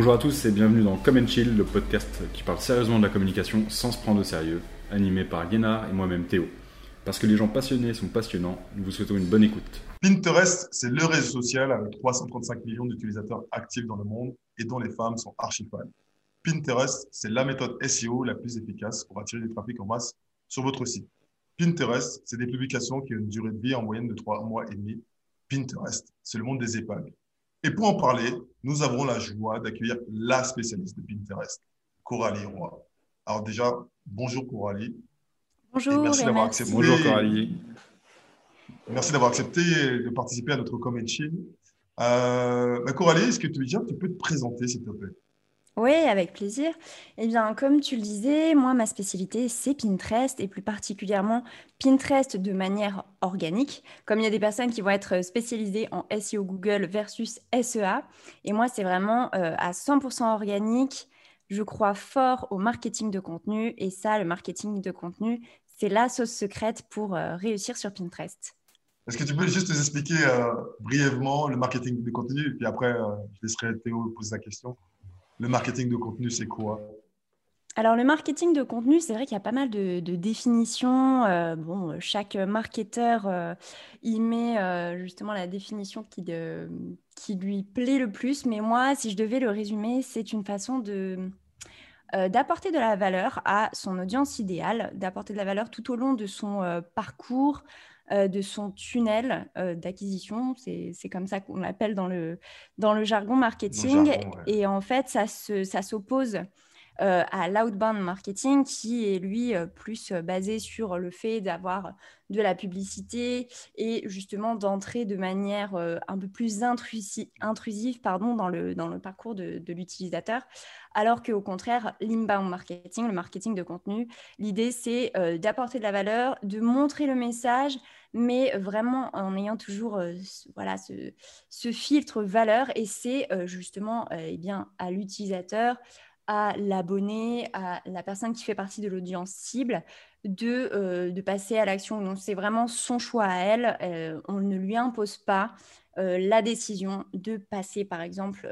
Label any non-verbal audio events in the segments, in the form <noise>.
Bonjour à tous et bienvenue dans Come Chill, le podcast qui parle sérieusement de la communication sans se prendre au sérieux, animé par Guénard et moi-même Théo. Parce que les gens passionnés sont passionnants, nous vous souhaitons une bonne écoute. Pinterest, c'est le réseau social avec 335 millions d'utilisateurs actifs dans le monde et dont les femmes sont archi fans. Pinterest, c'est la méthode SEO la plus efficace pour attirer du trafic en masse sur votre site. Pinterest, c'est des publications qui ont une durée de vie en moyenne de 3 mois et demi. Pinterest, c'est le monde des EHPAD. Et pour en parler, nous avons la joie d'accueillir la spécialiste de Pinterest, Coralie Roy. Alors déjà, bonjour Coralie. Bonjour. merci d'avoir accepté. Bonjour Coralie. Merci d'avoir accepté de participer à notre Comment Euh, bah, Coralie, est-ce que tu, déjà, tu peux te présenter, s'il te plaît? Oui, avec plaisir. Eh bien, comme tu le disais, moi, ma spécialité, c'est Pinterest et plus particulièrement Pinterest de manière organique. Comme il y a des personnes qui vont être spécialisées en SEO Google versus SEA. Et moi, c'est vraiment euh, à 100% organique. Je crois fort au marketing de contenu. Et ça, le marketing de contenu, c'est la sauce secrète pour euh, réussir sur Pinterest. Est-ce que tu peux juste nous expliquer euh, brièvement le marketing de contenu et puis après, je laisserai Théo poser la question? Le marketing de contenu, c'est quoi? Alors le marketing de contenu, c'est vrai qu'il y a pas mal de, définitions. Euh, bon, chaque marketeur il met justement la définition qui, qui lui plaît le plus. Mais moi, si je devais le résumer, c'est une façon de d'apporter de la valeur à son audience idéale, d'apporter de la valeur tout au long de son parcours, euh, de son tunnel euh, d'acquisition. C'est comme ça qu'on l'appelle dans le, dans le jargon marketing. Et en fait, ça s'oppose ça euh, à l'outbound marketing qui est lui plus basé sur le fait d'avoir de la publicité et justement d'entrer de manière un peu plus intrusive pardon, dans, le, dans le parcours de, de l'utilisateur. Alors qu'au contraire, l'inbound marketing, le marketing de contenu, l'idée c'est d'apporter de la valeur, de montrer le message, mais vraiment en ayant toujours euh, voilà, ce, filtre valeur. Et c'est euh, justement euh, eh bien, à l'utilisateur, à l'abonné, à la personne qui fait partie de l'audience cible, de, de, passer à l'action. Donc, c'est vraiment son choix à elle. on ne lui impose pas la décision de passer, par exemple,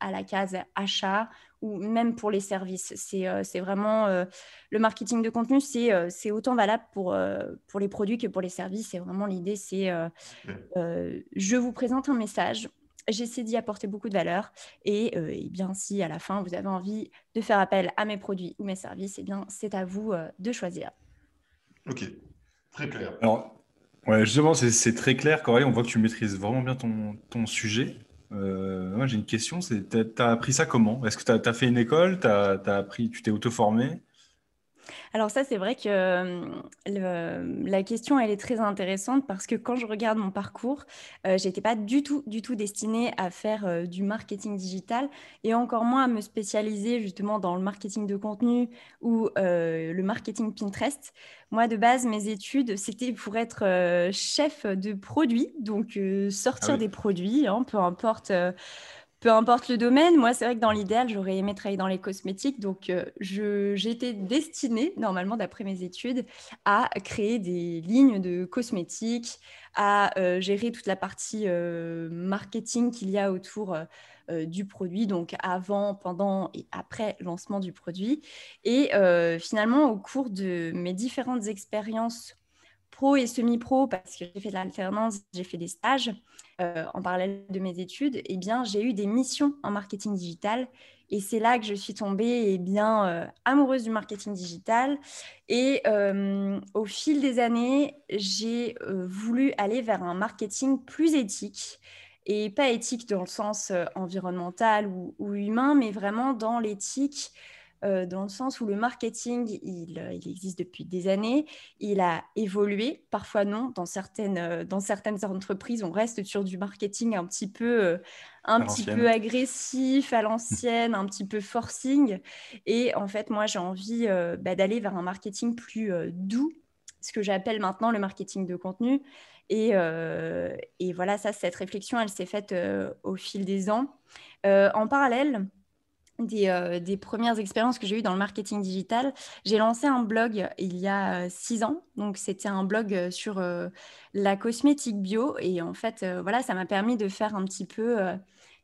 à la case achat ou même pour les services. C'est euh, vraiment euh, le marketing de contenu, c'est euh, autant valable pour, pour les produits que pour les services. Et vraiment, l'idée, c'est je vous présente un message. J'essaie d'y apporter beaucoup de valeur. Et, et, bien, si à la fin, vous avez envie de faire appel à mes produits ou mes services, et eh bien, c'est à vous de choisir. Ok, très clair. Alors, ouais, justement, c'est très clair, Coralie. On voit que tu maîtrises vraiment bien ton, sujet. Euh, moi, j'ai une question, tu as appris ça comment? Est-ce que tu as, fait une école? Appris, tu t'es auto-formé? Alors ça, c'est vrai que euh, la question, elle est très intéressante parce que quand je regarde mon parcours, euh, je n'étais pas du tout, du tout destinée à faire euh, du marketing digital et encore moins à me spécialiser justement dans le marketing de contenu ou le marketing Pinterest. Moi, de base, mes études, c'était pour être chef de produit, donc sortir ah des produits, hein, peu importe peu importe le domaine, moi, c'est vrai que dans l'idéal, j'aurais aimé travailler dans les cosmétiques. Donc, euh, j'étais destinée, normalement, d'après mes études, à créer des lignes de cosmétiques, à euh, gérer toute la partie euh, marketing qu'il y a autour du produit, donc avant, pendant et après lancement du produit. Et finalement, au cours de mes différentes expériences et semi-pro, parce que j'ai fait de l'alternance, j'ai fait des stages, euh, en parallèle de mes études, eh bien, j'ai eu des missions en marketing digital. Et c'est là que je suis tombée eh bien, euh, amoureuse du marketing digital. Et euh, au fil des années, j'ai voulu aller vers un marketing plus éthique. Et pas éthique dans le sens environnemental ou, humain, mais vraiment dans l'éthique euh, dans le sens où le marketing, euh, il, existe depuis des années, il a évolué, parfois non, dans certaines, euh, dans certaines entreprises, on reste sur du marketing un petit peu, un petit peu agressif, à l'ancienne, un petit peu forcing. Et en fait, moi, j'ai envie bah, d'aller vers un marketing plus doux, ce que j'appelle maintenant le marketing de contenu. Et, et, voilà, ça, cette réflexion, elle s'est faite au fil des ans. en parallèle, euh, des, premières expériences que j'ai eues dans le marketing digital, j'ai lancé un blog il y a euh, six ans. Donc, c'était un blog euh, sur la cosmétique bio. Et en fait, voilà, ça m'a permis de faire un petit peu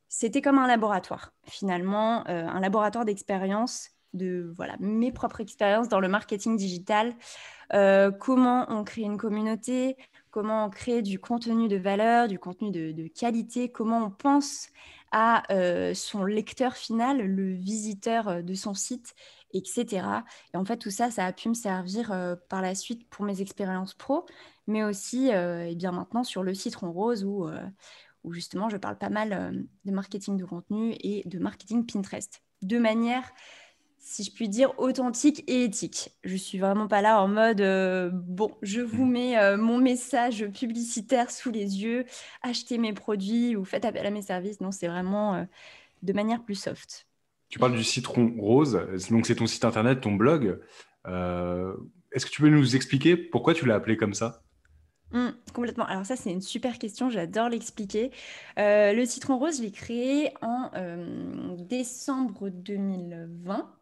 c'était comme un laboratoire, finalement, un laboratoire d'expérience de voilà, mes propres expériences dans le marketing digital, comment on crée une communauté, comment on crée du contenu de valeur, du contenu de, qualité, comment on pense à son lecteur final, le visiteur de son site, etc. Et en fait, tout ça, ça a pu me servir par la suite pour mes expériences pro, mais aussi et bien maintenant sur le Citron Rose où, où justement je parle pas mal de marketing de contenu et de marketing Pinterest. De manière si je puis dire, authentique et éthique. Je suis vraiment pas là en mode euh, bon, je vous mm. mets euh, mon message publicitaire sous les yeux, achetez mes produits ou faites appel à mes services. Non, c'est vraiment euh, de manière plus soft. Tu parles du citron rose, donc c'est ton site internet, ton blog. Est-ce que tu peux nous expliquer pourquoi tu l'as appelé comme ça? Mm, complètement. Alors ça, c'est une super question. J'adore l'expliquer. le citron rose, je l'ai créé en décembre 2020.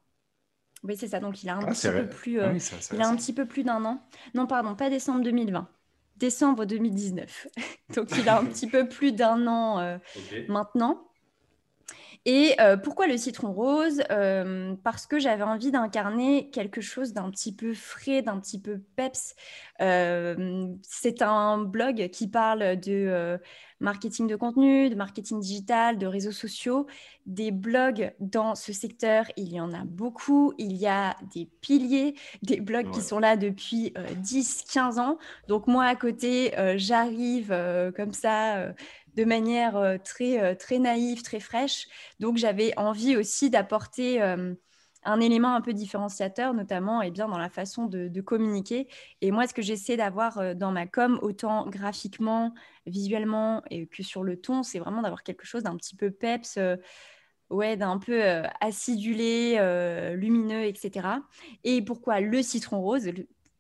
Oui, c'est ça. Donc, il a un, ah, petit, peu plus, ah euh, il a un petit peu plus d'un an. Non, pardon, pas décembre 2020. Décembre 2019. <laughs> Donc, il a un petit peu plus d'un an euh, maintenant. Et euh, pourquoi le citron rose? Euh, Parce que j'avais envie d'incarner quelque chose d'un petit peu frais, d'un petit peu peps. Euh, c'est un blog qui parle de marketing de contenu, de marketing digital, de réseaux sociaux. Des blogs dans ce secteur, il y en a beaucoup. Il y a des piliers, des blogs qui sont là depuis 10-15 ans. Donc moi, à côté, j'arrive comme ça de manière euh, très, euh, très naïve, très fraîche. Donc j'avais envie aussi d'apporter euh, un élément un peu différenciateur, notamment et eh bien, dans la façon de, communiquer. Et moi, ce que j'essaie d'avoir dans ma com, autant graphiquement, visuellement et que sur le ton, c'est vraiment d'avoir quelque chose d'un petit peu peps. ouais, d'un peu acidulé, lumineux, etc. Et pourquoi le citron rose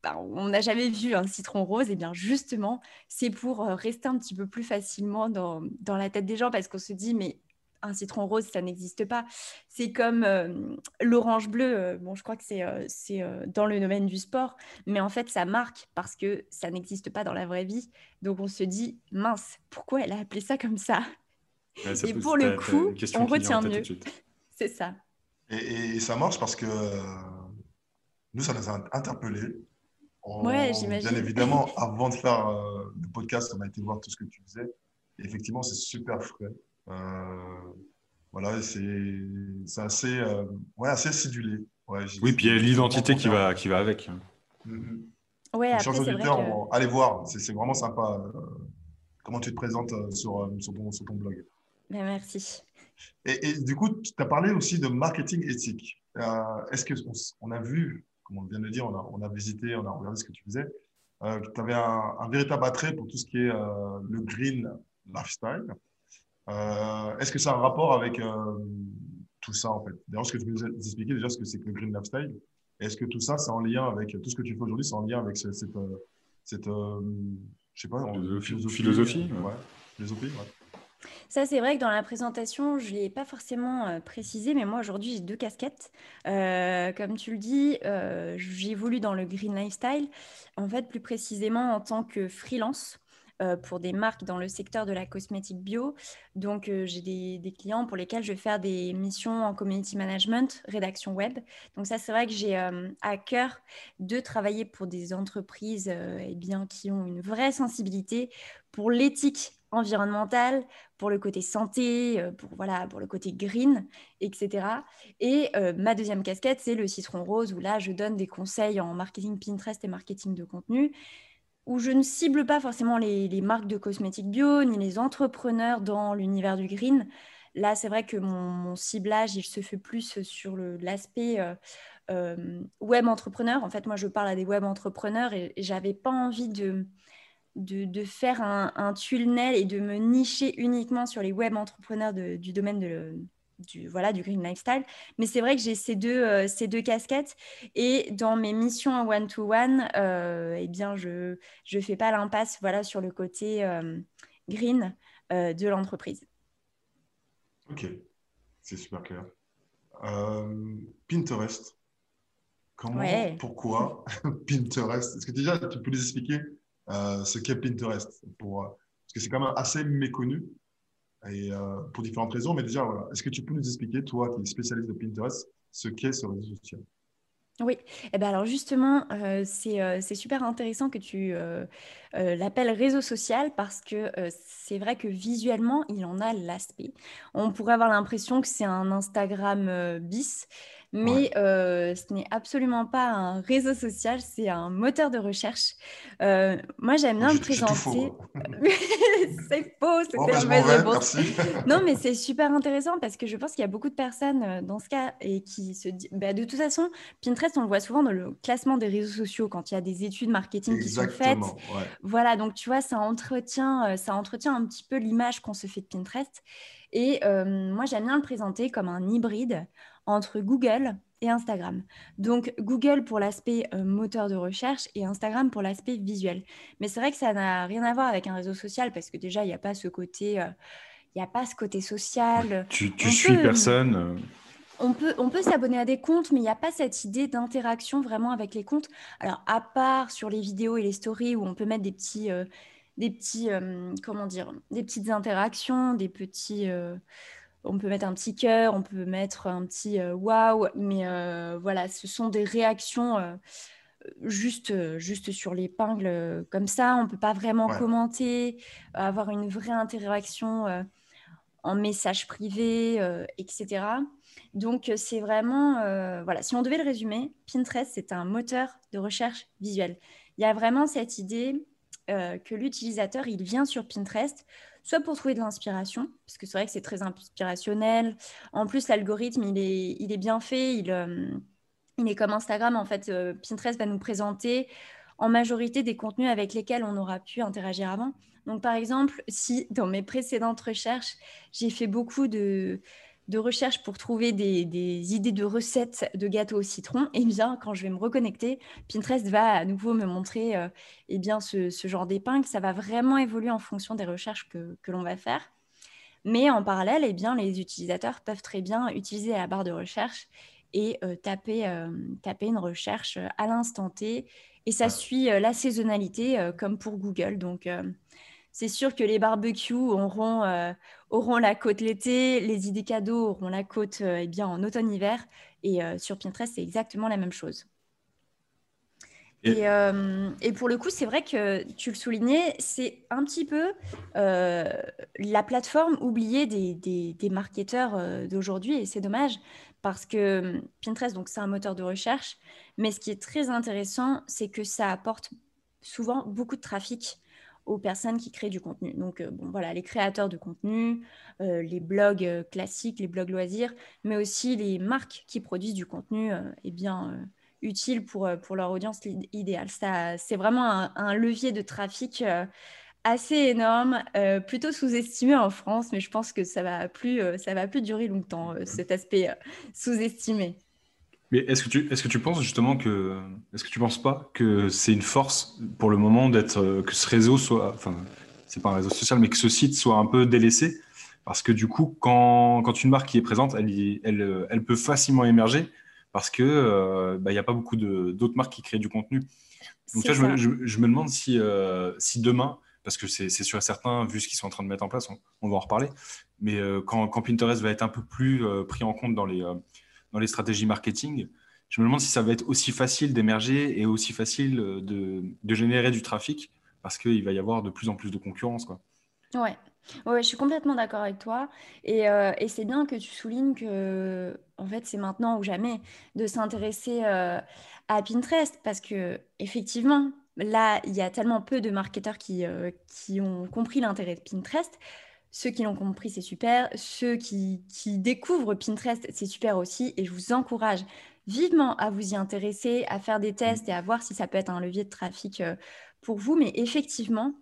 bah, on n'a jamais vu un citron rose, et bien justement, c'est pour euh, rester un petit peu plus facilement dans, la tête des gens parce qu'on se dit, mais un citron rose, ça n'existe pas. C'est comme euh, l'orange bleu, euh, bon, je crois que c'est dans le domaine du sport, mais en fait, ça marque parce que ça n'existe pas dans la vraie vie. Donc on se dit, mince, pourquoi elle a appelé ça comme ça? Et pour le coup, on retient mieux. <laughs> C'est ça. Et, et, ça marche parce que nous, ça nous a interpellés ouais, j'imagine. Bien évidemment, avant de faire euh, le podcast, on a été voir tout ce que tu faisais. Et effectivement, c'est super frais. Euh, voilà, c'est assez, euh, ouais, assez acidulé. Ouais, oui, puis il y a l'identité qui va, qui va avec. Mm-hmm. Ouais, après, c'est vrai que... allez voir, c'est vraiment sympa comment tu te présentes sur, sur, ton, sur ton, blog. Ben, merci. Et, et, du coup, tu as parlé aussi de marketing éthique. Est-ce qu'on on a vu comme on vient de le dire, on a, visité, on a regardé ce que tu faisais. Euh, tu avais un, véritable attrait pour tout ce qui est euh, le green lifestyle. Euh, est-ce que ça a un rapport avec tout ça, en fait? D'ailleurs, ce que tu peux nous expliquer déjà ce que c'est que le green lifestyle Est-ce que tout ça, c'est en lien avec tout ce que tu fais aujourd'hui, c'est en lien avec cette, cette, je sais pas, philosophie Philosophie, ouais. philosophie ouais. Ça, c'est vrai que dans la présentation, je ne l'ai pas forcément euh, précisé, mais moi, aujourd'hui, j'ai deux casquettes. Euh, comme tu le dis, euh, j'évolue dans le green lifestyle, en fait, plus précisément en tant que freelance. pour des marques dans le secteur de la cosmétique bio. Donc, j'ai des, clients pour lesquels je vais faire des missions en community management, rédaction web. Donc, ça, c'est vrai que j'ai à cœur de travailler pour des entreprises eh bien, qui ont une vraie sensibilité pour l'éthique environnementale, pour le côté santé, euh, pour, voilà, pour le côté green, etc. Et euh, ma deuxième casquette, c'est le citron rose, où là, je donne des conseils en marketing Pinterest et marketing de contenu, où je ne cible pas forcément les, marques de cosmétiques bio, ni les entrepreneurs dans l'univers du green. Là, c'est vrai que mon, ciblage, il se fait plus sur l'aspect euh, web entrepreneur. En fait, moi, je parle à des web entrepreneurs et, et j'avais pas envie de de, faire un, tunnel et de me nicher uniquement sur les web entrepreneurs du domaine de, du, voilà, du green lifestyle. Mais c'est vrai que j'ai ces deux, euh, ces deux casquettes. Et dans mes missions en one-to-one, euh, eh bien, je ne fais pas l'impasse voilà, sur le côté euh, green de l'entreprise. Ok, c'est super clair. Pinterest. Comment, pourquoi <laughs> Pinterest? Est-ce que déjà, tu peux nous expliquer ce qu'est Pinterest. Euh, parce que c'est quand même assez méconnu. et, pour différentes raisons. Mais déjà, est-ce que tu peux nous expliquer, toi qui es spécialiste de Pinterest, ce qu'est ce réseau social? Oui, eh ben alors justement, euh, euh, c'est super intéressant que tu euh, l'appelles réseau social parce que c'est vrai que visuellement, il en a l'aspect. On pourrait avoir l'impression que c'est un Instagram bis, mais ce n'est absolument pas un réseau social, c'est un moteur de recherche. moi, j'aime bien le présenter. <laughs> c'est faux, c'est bon, ben, <laughs> Non, mais c'est super intéressant parce que je pense qu'il y a beaucoup de personnes dans ce cas et qui se disent, bah, de toute façon, Pinterest, on le voit souvent dans le classement des réseaux sociaux quand il y a des études marketing qui sont faites. Voilà, donc tu vois, ça entretient, ça entretient un petit peu l'image qu'on se fait de Pinterest. Et moi, j'aime bien le présenter comme un hybride entre Google et Instagram. Donc Google pour l'aspect euh, moteur de recherche et Instagram pour l'aspect visuel. Mais c'est vrai que ça n'a rien à voir avec un réseau social parce que déjà, il n'y a pas ce côté... Euh, il a pas ce côté social. Tu, tu suis personne. Euh. On peut, on peut s'abonner à des comptes, mais il n'y a pas cette idée d'interaction vraiment avec les comptes. Alors, à part sur les vidéos et les stories où on peut mettre des petits, des petits comment dire, des petites interactions, des petits, on peut mettre un petit cœur, on peut mettre un petit euh, waouh, mais euh, voilà, ce sont des réactions euh, juste, juste sur l'épingle comme ça. On ne peut pas vraiment commenter, avoir une vraie interaction en message privé, etc. Donc, c'est vraiment, voilà, si on devait le résumer, Pinterest, c'est un moteur de recherche visuelle. Il y a vraiment cette idée que l'utilisateur, il vient sur Pinterest soit pour trouver de l'inspiration, parce que c'est vrai que c'est très inspirationnel. En plus, l'algorithme, il est, il est bien fait. Il, euh, il est comme Instagram. En fait, euh, Pinterest va nous présenter en majorité des contenus avec lesquels on aura pu interagir avant. Donc, par exemple, si dans mes précédentes recherches, j'ai fait beaucoup de, de recherche pour trouver des, idées de recettes de gâteaux au citron, et eh bien, quand je vais me reconnecter, Pinterest va à nouveau me montrer euh, eh bien, ce, genre d'épingle. Ça va vraiment évoluer en fonction des recherches que, l'on va faire. Mais en parallèle, eh bien, les utilisateurs peuvent très bien utiliser la barre de recherche et euh, taper, euh, taper une recherche à l'instant T. Et ça suit la saisonnalité comme pour Google. Donc, c'est sûr que les barbecues auront, euh, auront la côte l'été, les idées cadeaux auront la côte euh, eh bien, en automne-hiver. Et euh, sur Pinterest, c'est exactement la même chose. Et, pour le coup, c'est vrai que tu le soulignais, c'est un petit peu la plateforme oubliée des, des, marketeurs d'aujourd'hui. Et c'est dommage parce que Pinterest, donc c'est un moteur de recherche. Mais ce qui est très intéressant, c'est que ça apporte souvent beaucoup de trafic aux personnes qui créent du contenu. Donc, euh, bon, voilà, les créateurs de contenu, euh, les blogs euh, classiques, les blogs loisirs, mais aussi les marques qui produisent du contenu eh bien, utile pour, pour leur audience idéale. Ça, c'est vraiment un, levier de trafic assez énorme, plutôt sous-estimé en France, mais je pense que ça va plus, ça va plus durer longtemps, cet aspect sous-estimé. Mais est-ce que tu est-ce que tu penses justement que est-ce que tu penses pas que c'est une force pour le moment d'être euh, que ce réseau soit enfin c'est pas un réseau social mais que ce site soit un peu délaissé? Parce que du coup quand, quand une marque qui est présente elle, elle, elle peut facilement émerger parce que euh, bah, il n'y a pas beaucoup d'autres marques qui créent du contenu. Donc là, je me, je, me, demande si, euh, si demain, parce que c'est sûr et certain, vu ce qu'ils sont en train de mettre en place, on, va en reparler, mais quand, quand, Pinterest va être un peu plus pris en compte dans les, dans les stratégies marketing. Je me demande si ça va être aussi facile d'émerger et aussi facile de, de, générer du trafic parce qu'il va y avoir de plus en plus de concurrence. Quoi. Ouais. Ouais, je suis complètement d'accord avec toi. Et, euh, et c'est bien que tu soulignes que, en fait, c'est maintenant ou jamais de s'intéresser euh, à Pinterest parce que, effectivement, là, il y a tellement peu de marketeurs qui, euh, qui ont compris l'intérêt de Pinterest ceux qui l'ont compris, c'est super. Ceux qui, découvrent Pinterest, c'est super aussi. Et je vous encourage vivement à vous y intéresser, à faire des tests et à voir si ça peut être un levier de trafic euh, pour vous. Mais effectivement,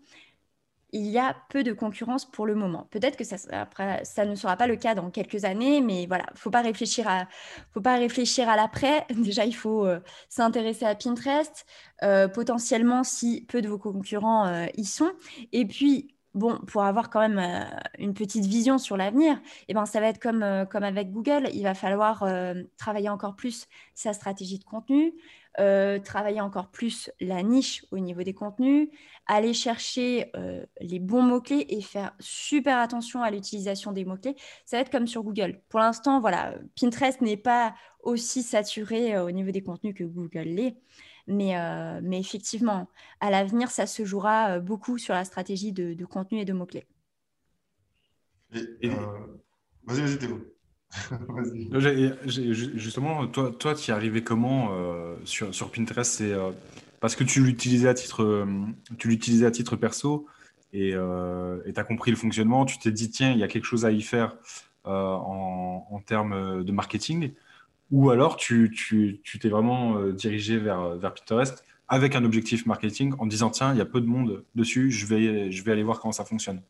il y a peu de concurrence pour le moment. Peut-être que ça, après, ça ne sera pas le cas dans quelques années, mais voilà, faut pas réfléchir à, faut pas réfléchir à l'après. <laughs> Déjà, il faut euh, s'intéresser à Pinterest, euh, potentiellement si peu de vos concurrents y sont. Et puis, bon, pour avoir quand même une petite vision sur l'avenir, eh ben, ça va être comme, comme avec Google. Il va falloir travailler encore plus sa stratégie de contenu, travailler encore plus la niche au niveau des contenus, aller chercher les bons mots-clés et faire super attention à l'utilisation des mots-clés. Ça va être comme sur Google. Pour l'instant, voilà, Pinterest n'est pas aussi saturé au niveau des contenus que Google l'est. Mais, euh, mais effectivement, à l'avenir, ça se jouera euh, beaucoup sur la stratégie de, contenu et de mots-clés. Euh, vas-y, vas-y, Théo. <laughs> Justement, toi, toi tu y arrivé comment sur, sur, Pinterest C'est parce que tu l'utilisais à titre, tu l'utilisais à titre perso et tu as compris le fonctionnement. Tu t'es dit tiens, il y a quelque chose à y faire en, en, termes de marketing. Ou alors tu t'es vraiment euh, dirigé vers, vers Pinterest avec un objectif marketing en disant tiens, il y a peu de monde dessus, je vais aller voir comment ça fonctionne.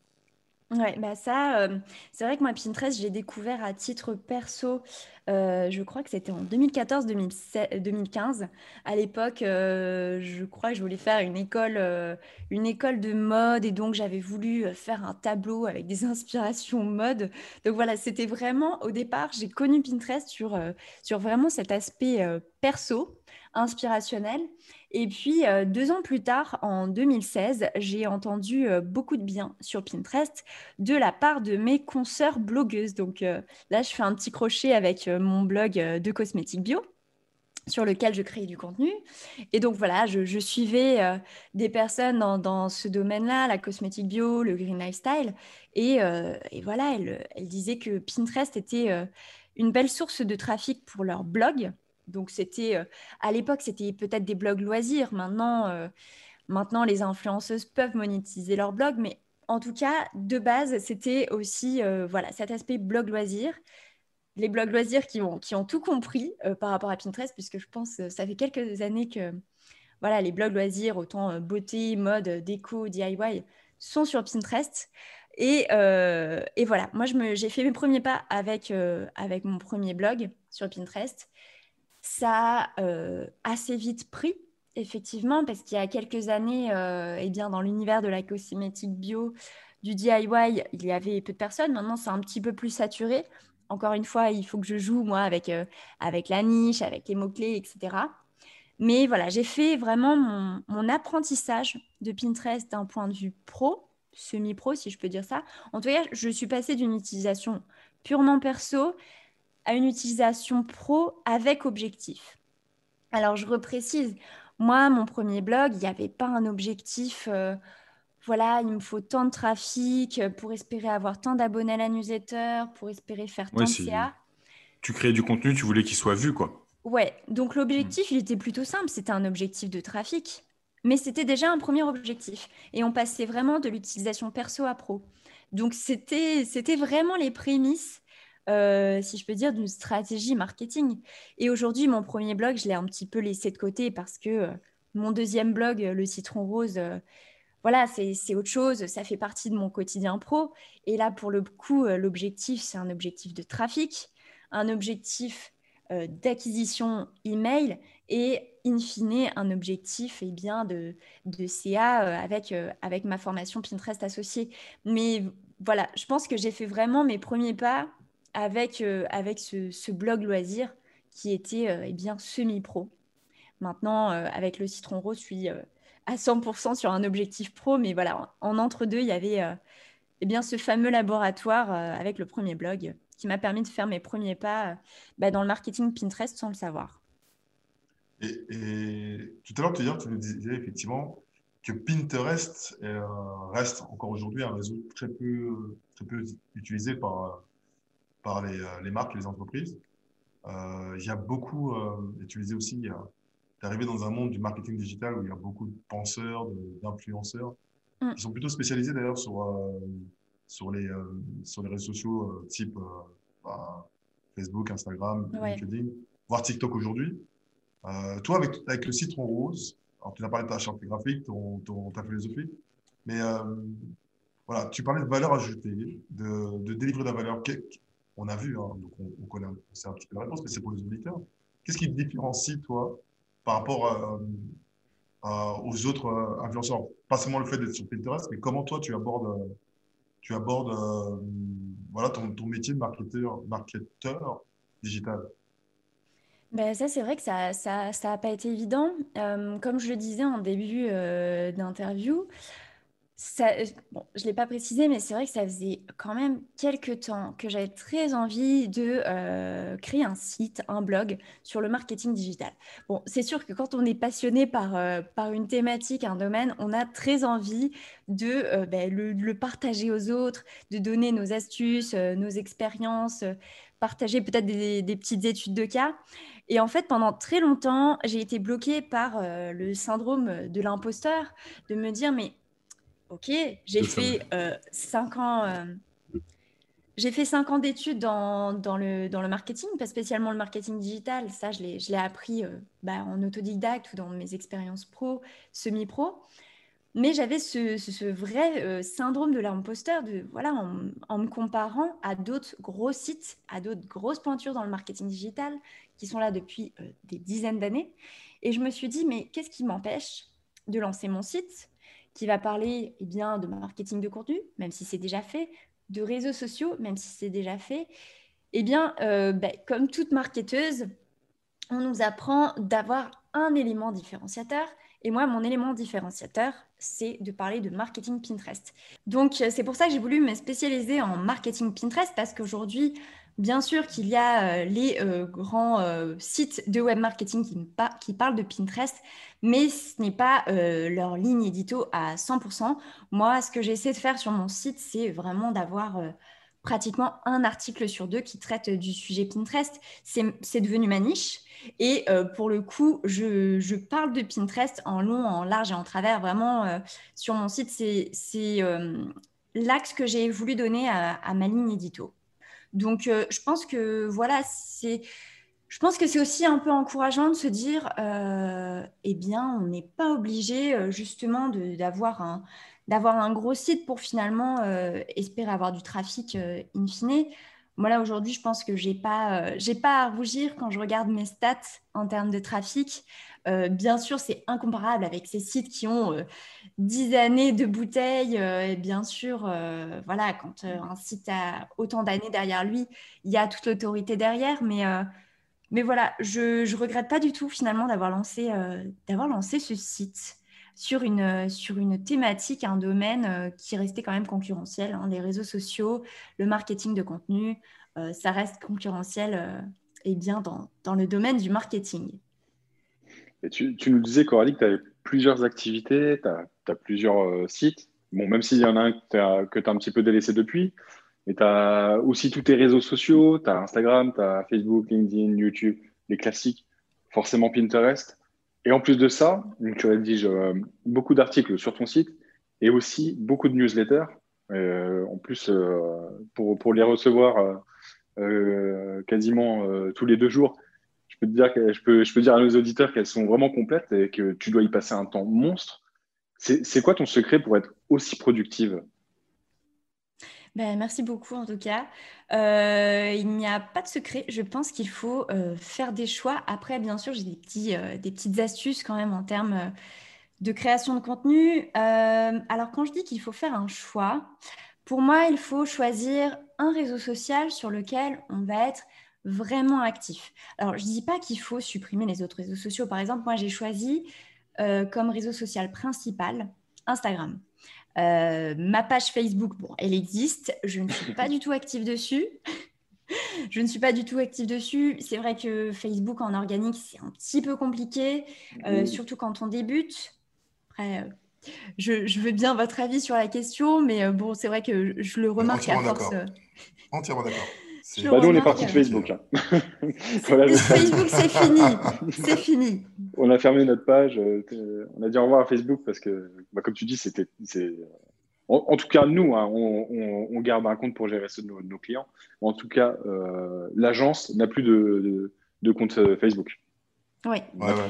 Ouais, bah ça, euh, c'est vrai que moi, Pinterest, j'ai découvert à titre perso, euh, je crois que c'était en 2014-2015. À l'époque, euh, je crois que je voulais faire une école, une école de mode et donc j'avais voulu faire un tableau avec des <laughs> inspirations mode. Donc voilà, c'était vraiment, au départ, j'ai connu Pinterest sur, sur vraiment cet aspect perso, inspirationnel. Et puis, euh, deux ans plus tard, en 2016, j'ai entendu euh, beaucoup de bien sur Pinterest de la part de mes consoeurs blogueuses. Donc euh, là, je fais un petit crochet avec mon blog de cosmétiques bio sur lequel je crée du contenu. Et donc voilà, je, suivais des personnes dans, ce domaine-là, la cosmétique bio, le green lifestyle. Et, voilà, elles, elles, disaient que Pinterest était une belle source de trafic pour leur blog donc c'était euh, à l'époque c'était peut-être des blogs loisirs. Maintenant, euh, maintenant les influenceuses peuvent monétiser leur blog, mais en tout cas de base c'était aussi euh, voilà cet aspect blog loisir. Les blogs loisirs qui ont, qui ont tout compris par rapport à Pinterest, puisque je pense ça fait quelques années que voilà les blogs loisirs, autant beauté, mode, déco, DIY, sont sur Pinterest. Et, et voilà, moi j'ai fait mes premiers pas avec, avec mon premier blog sur Pinterest. Ça a euh, assez vite pris, effectivement, parce qu'il y a quelques années, euh, eh bien, dans l'univers de la cosmétique bio, du DIY, il y avait peu de personnes. Maintenant, c'est un petit peu plus saturé. Encore une fois, il faut que je joue, moi, avec, euh, avec la niche, avec les mots-clés, etc. Mais voilà, j'ai fait vraiment mon, mon, apprentissage de Pinterest d'un point de vue pro, semi-pro, si je peux dire ça. En tout cas, je suis passée d'une utilisation purement perso à une utilisation pro avec objectif. Alors, je reprécise, moi, mon premier blog, il n'y avait pas un objectif, euh, voilà, il me faut tant de trafic pour espérer avoir tant d'abonnés à la newsletter, pour espérer faire tant de CA. Tu créais du contenu, tu voulais qu'il soit vu, quoi. Ouais, donc l'objectif, il était plutôt simple, c'était un objectif de trafic. Mais c'était déjà un premier objectif. Et on passait vraiment de l'utilisation perso à pro. Donc c'était vraiment les prémices euh, si je peux dire, d'une stratégie marketing. Et aujourd'hui, mon premier blog, je l'ai un petit peu laissé de côté parce que euh, mon deuxième blog, euh, Le Citron Rose, voilà, c'est autre chose, ça fait partie de mon quotidien pro. Et là, pour le coup, l'objectif, c'est un objectif de trafic, un objectif d'acquisition email et in fine un objectif eh bien, de, de CA avec, avec ma formation Pinterest associée. Mais voilà, je pense que j'ai fait vraiment mes premiers pas avec, euh, avec ce, blog loisir qui était euh, eh bien semi-pro. Maintenant, euh, avec le citron rose, je suis à 100% sur un objectif pro, mais voilà, en, entre-deux, il y avait eh bien, ce fameux laboratoire avec le premier blog qui m'a permis de faire mes premiers pas bah, dans le marketing Pinterest sans le savoir. Et, tout à l'heure, tu, tu nous disais effectivement que Pinterest reste encore aujourd'hui un réseau très peu, très peu utilisé par, par les, euh, les marques et les entreprises. Euh, il y a beaucoup, euh, et tu disais aussi, tu es arrivé dans un monde du marketing digital où il y a beaucoup de penseurs, d'influenceurs, mm. qui sont plutôt spécialisés d'ailleurs sur, sur, les, sur les réseaux sociaux type bah, Facebook, Instagram, LinkedIn, voire TikTok aujourd'hui. toi, avec, avec le citron rose, alors tu as parlé de ta charte graphique, ton, ton, ta philosophie, mais voilà, tu parlais de valeur ajoutée, de, de délivrer de la valeur on a vu, hein, donc on, connaît un petit peu la réponse, mais c'est pour les auditeurs. Qu'est-ce qui te différencie, toi, par rapport aux autres influenceurs? Pas seulement le fait d'être sur Pinterest, mais comment toi tu abordes, tu abordes voilà, ton, ton, métier de marketeur, marketeur digital? Ben ça, c'est vrai que ça n'a ça, ça pas été évident. comme je le disais en début d'interview, euh, je ne l'ai pas précisé, mais c'est vrai que ça faisait quand même quelques temps que j'avais très envie de euh, créer un site, un blog sur le marketing digital. Bon, c'est sûr que quand on est passionné par, euh, par une thématique, un domaine, on a très envie de ben, le, partager aux autres, de donner nos astuces, nos expériences, partager peut-être des, des, petites études de cas. Et en fait, pendant très longtemps, j'ai été bloquée par le syndrome de l'imposteur, de me dire, mais Ok, j'ai fait euh, cinq ans. Euh, j'ai fait cinq ans d'études dans, dans, le, dans le marketing, pas spécialement le marketing digital. Ça, je l'ai appris euh, bah, en autodidacte ou dans mes expériences pro, semi-pro. Mais j'avais ce, ce, vrai syndrome de l'imposteur, de voilà, en, en, me comparant à d'autres gros sites, à d'autres grosses pointures dans le marketing digital qui sont là depuis des dizaines d'années. Et je me suis dit, mais qu'est-ce qui m'empêche de lancer mon site? Qui va parler eh bien, de marketing de contenu, même si c'est déjà fait, de réseaux sociaux, même si c'est déjà fait. Eh bien, euh, ben, comme toute marketeuse, on nous apprend d'avoir un élément différenciateur. Et moi, mon élément différenciateur, c'est de parler de marketing Pinterest. Donc, euh, c'est pour ça que j'ai voulu me spécialiser en marketing Pinterest, parce qu'aujourd'hui, Bien sûr qu'il y a euh, les euh, grands euh, sites de web marketing qui, qui, parlent de Pinterest, mais ce n'est pas leur ligne édito à 100%. Moi, ce que j'essaie de faire sur mon site, c'est vraiment d'avoir pratiquement un article sur deux qui traite du sujet Pinterest. C'est devenu ma niche. Et pour le coup, je, parle de Pinterest en long, en large et en travers. Vraiment, sur mon site, c'est l'axe que j'ai voulu donner à ma ligne édito. Donc, euh, je pense que voilà, c'est. Je pense que c'est aussi un peu encourageant de se dire, euh, eh bien, on n'est pas obligé euh, justement d'avoir un, d'avoir un gros site pour finalement espérer avoir du trafic in fine. Moi, là, aujourd'hui, je pense que je n'ai j'ai pas à rougir quand je regarde mes stats en termes de trafic. Euh, bien sûr, c'est incomparable avec ces sites qui ont euh, dix années de bouteilles. Euh, et bien sûr, voilà, quand un site a autant d'années derrière lui, il y a toute l'autorité derrière. Mais, mais voilà, je ne regrette pas du tout finalement d'avoir lancé, d'avoir lancé ce site sur une, sur une thématique, un domaine qui restait quand même concurrentiel. Hein, les réseaux sociaux, le marketing de contenu, ça reste concurrentiel et bien dans, dans le domaine du marketing tu, nous disais, Coralie, que tu avais plusieurs activités, tu as, plusieurs euh, sites. Bon, même s'il y en a un que tu as, un petit peu délaissé depuis, mais tu as aussi tous tes réseaux sociaux, tu as Instagram, tu as Facebook, LinkedIn, YouTube, les classiques, forcément Pinterest. Et en plus de ça, tu rédiges euh, beaucoup d'articles sur ton site et aussi beaucoup de newsletters. Euh, en plus, pour, pour, les recevoir quasiment tous les deux jours, peux dire que je peux, je peux dire à nos auditeurs qu'elles sont vraiment complètes et que tu dois y passer un temps monstre. C'est quoi ton secret pour être aussi productive? Ben, merci beaucoup en tout cas. Euh, il n'y a pas de secret. Je pense qu'il faut euh, faire des choix. Après, bien sûr, j'ai des, euh, des petites astuces quand même en termes de création de contenu. alors, quand je dis qu'il faut faire un choix, pour moi, il faut choisir un réseau social sur lequel on va être vraiment actif. Alors, je ne dis pas qu'il faut supprimer les autres réseaux sociaux. Par exemple, moi, j'ai choisi euh, comme réseau social principal Instagram. Euh, ma page Facebook, bon, elle existe. Je ne suis pas du tout active dessus. je ne suis pas du tout active dessus. C'est vrai que Facebook en organique, c'est un petit peu compliqué, euh, surtout quand on débute. Après, je, je, veux bien votre avis sur la question, mais bon, c'est vrai que je le remarque à force. Entièrement d'accord. Bah, nous, on est parti de Facebook. Hein. <laughs> <laughs> Facebook, c'est fini. C'est fini. On a fermé notre page. Euh, on a dit au revoir à Facebook parce que, bah, comme tu dis, c'était. En, tout cas, nous, hein, on, garde un compte pour gérer ceux de nos, clients. En tout cas, euh, l'agence n'a plus de, compte euh, Facebook. Oui.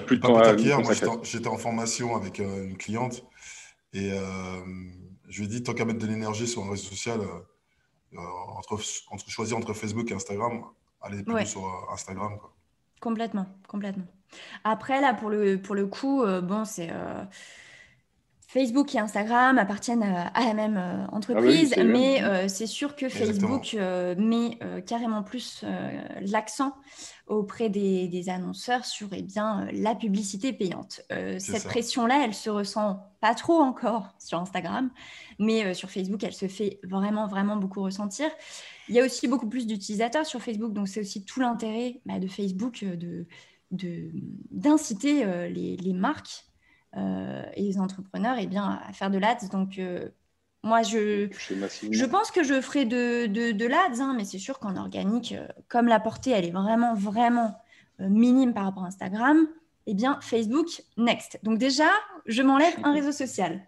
Plus de temps j'étais en formation avec une cliente et je lui ai dit tant qu'à mettre de l'énergie sur un réseau social, euh, entre, choisir entre Facebook et Instagram, allez plutôt sur euh, Instagram. Complètement, complètement. Après, là, pour le, pour le coup, bon, c'est Facebook et Instagram appartiennent à, la même euh, ah entreprise, mais euh, c'est sûr que Facebook euh, met carrément plus l'accent auprès des, annonceurs sur eh bien, la publicité payante. cette pression-là, elle se ressent pas trop encore sur Instagram, mais sur Facebook, elle se fait vraiment, vraiment beaucoup ressentir. Il y a aussi beaucoup plus d'utilisateurs sur Facebook, donc c'est aussi tout l'intérêt bah, de Facebook de d'inciter les, les marques euh, et les entrepreneurs eh bien, à faire de l'ADS. Donc, euh, moi, je, je pense que je ferai de, de, de l'ADS, hein, mais c'est sûr qu'en organique, euh, comme la portée, elle est vraiment, vraiment minime par rapport à Instagram, eh bien, Facebook, next. Donc déjà, je m'enlève un réseau social.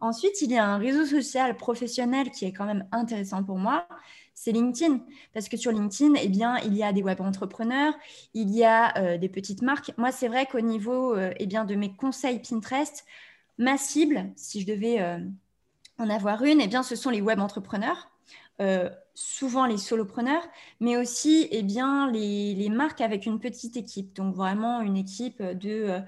Ensuite, il y a un réseau social professionnel qui est quand même intéressant pour moi, c'est LinkedIn. Parce que sur LinkedIn, eh bien, il y a des web entrepreneurs, il y a euh, des petites marques. Moi, c'est vrai qu'au niveau euh, eh bien, de mes conseils Pinterest, ma cible, si je devais euh, en avoir une, eh bien, ce sont les web entrepreneurs. souvent les solopreneurs, mais aussi eh bien, les, marques avec une petite équipe. Donc vraiment une équipe de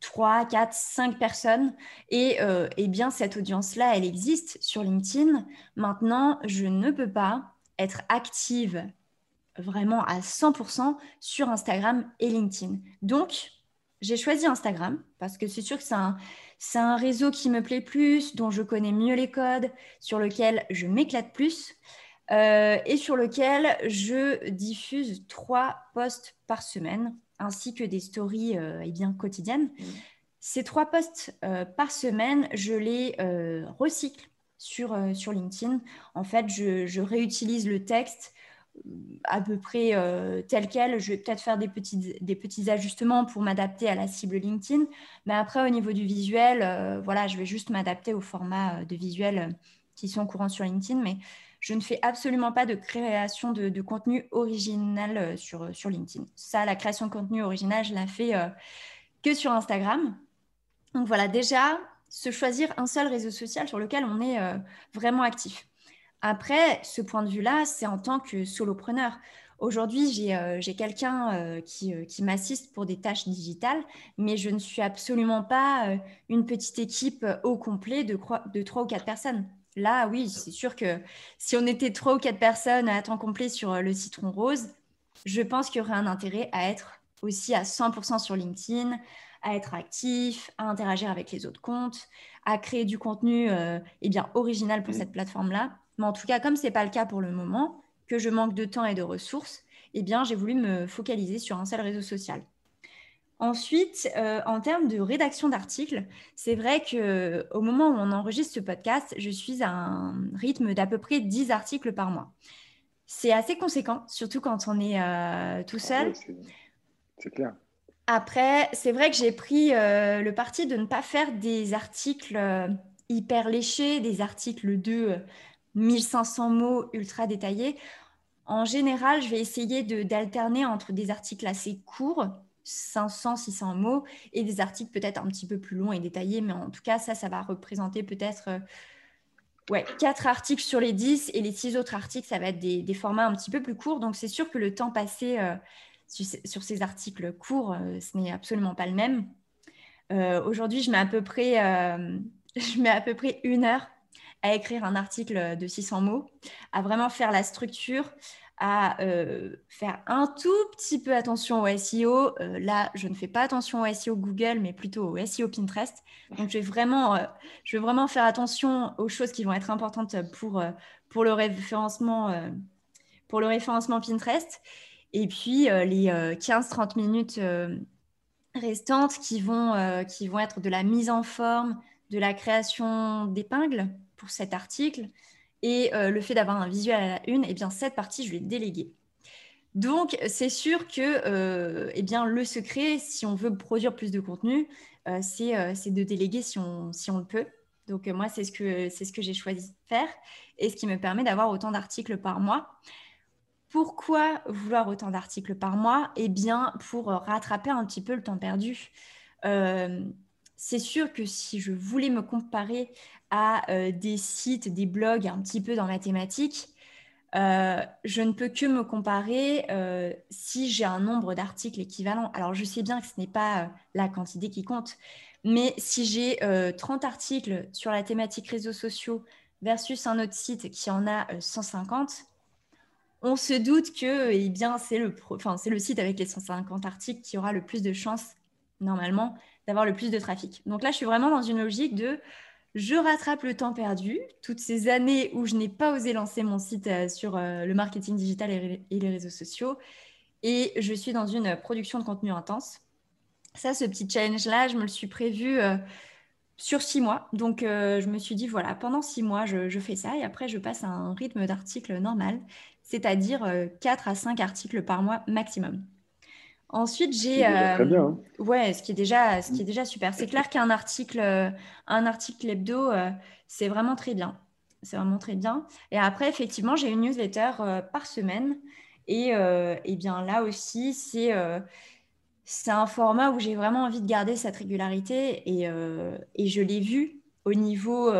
3, 4, 5 personnes. Et eh bien, cette audience-là, elle existe sur LinkedIn. Maintenant, je ne peux pas être active vraiment à 100% sur Instagram et LinkedIn. Donc, j'ai choisi Instagram parce que c'est sûr que c'est un, un réseau qui me plaît plus, dont je connais mieux les codes, sur lequel je m'éclate plus euh, et sur lequel je diffuse trois posts par semaine ainsi que des stories euh, eh bien, quotidiennes. Mmh. Ces trois posts euh, par semaine, je les recycle sur, euh, sur LinkedIn. En fait, je, réutilise le texte euh, à peu près euh, tel quel. Je vais peut-être faire des petits, des petits ajustements pour m'adapter à la cible LinkedIn. Mais après, au niveau du visuel, voilà, je vais juste m'adapter au format de visuel qui sont courants sur LinkedIn. Mais je ne fais absolument pas de création de, contenu original sur, sur LinkedIn. Ça, la création de contenu original, je la fais que sur Instagram. Donc voilà, déjà, se choisir un seul réseau social sur lequel on est euh, vraiment actif. Après, ce point de vue-là, c'est en tant que solopreneur. Aujourd'hui, j'ai euh, quelqu'un euh, qui, qui m'assiste pour des tâches digitales, mais je ne suis absolument pas une petite équipe au complet de, de trois ou quatre personnes. Là, oui, c'est sûr que si on était trois ou quatre personnes à temps complet sur le citron rose, je pense qu'il y aurait un intérêt à être aussi à 100% sur LinkedIn, à être actif, à interagir avec les autres comptes, à créer du contenu euh, eh bien, original pour mm. cette plateforme-là. Mais en tout cas, comme ce n'est pas le cas pour le moment, que je manque de temps et de ressources, eh bien, j'ai voulu me focaliser sur un seul réseau social. Ensuite, euh, en termes de rédaction d'articles, c'est vrai qu'au moment où on enregistre ce podcast, je suis à un rythme d'à peu près 10 articles par mois. C'est assez conséquent, surtout quand on est euh, tout seul. c'est clair. Après, c'est vrai que j'ai pris euh, le parti de ne pas faire des articles euh, hyper léchés, des articles de 1500 euh, mots ultra détaillés. En général, je vais essayer d'alterner entre des articles assez courts, 500, 600 mots, et des articles peut-être un petit peu plus longs et détaillés. Mais en tout cas, ça, ça va représenter peut-être ouais, 4 articles sur les 10 et les 6 autres articles, ça va être des formats un petit peu plus courts. Donc, c'est sûr que le temps passé sur ces articles courts, euh, ce n'est absolument pas le même. Euh, aujourd'hui, je mets à peu près, euh, <laughs> je mets à peu près une heure à écrire un article de 600 mots, à vraiment faire la structure, à faire un tout petit peu attention au SEO. là, je ne fais pas attention au SEO Google, mais plutôt au SEO Pinterest. Donc, je vais vraiment, je vais vraiment faire attention aux choses qui vont être importantes pour, pour le référencement, pour le référencement Pinterest. Et puis, euh, les 15-30 euh, minutes euh, restantes qui vont, qui vont être de la mise en forme, de la création d'épingles pour cet article et le fait d'avoir un visuel à la une, eh bien, cette partie, je vais déléguer. Donc, c'est sûr que eh bien, le secret, si on veut produire plus de contenu, c'est de déléguer si on, si on le peut. Donc, moi, c'est ce que, ce que j'ai choisi de faire et ce qui me permet d'avoir autant d'articles par mois. Pourquoi vouloir autant d'articles par mois? Eh bien, pour rattraper un petit peu le temps perdu. Euh, c'est sûr que si je voulais me comparer à euh, des sites, des blogs un petit peu dans la thématique, je ne peux que me comparer si j'ai un nombre d'articles équivalent. Alors, je sais bien que ce n'est pas la quantité qui compte, mais si j'ai 30 articles sur la thématique réseaux sociaux versus un autre site qui en a 150, on se doute que eh bien, c'est le, enfin, le site avec les 150 articles qui aura le plus de chances, normalement, d'avoir le plus de trafic. Donc là, je suis vraiment dans une logique de je rattrape le temps perdu, toutes ces années où je n'ai pas osé lancer mon site euh, sur euh, le marketing digital et, les réseaux sociaux, et je suis dans une production de contenu intense. Ça, ce petit challenge-là, je me le suis prévu euh, sur six mois. Donc, je me suis dit, voilà, pendant six mois, je, je, fais ça, et après, je passe à un rythme d'article normal c'est-à-dire 4 euh, à 5 articles par mois maximum. Ensuite, j'ai. Euh, très bien. Hein. Ouais, ce qui est déjà, ce qui est déjà super. C'est clair qu'un article, euh, un article hebdo, c'est vraiment très bien. C'est vraiment très bien. Et après, effectivement, j'ai une newsletter par semaine. Et, et, bien là aussi, c'est c'est un format où j'ai vraiment envie de garder cette régularité. Et, et je l'ai vu au niveau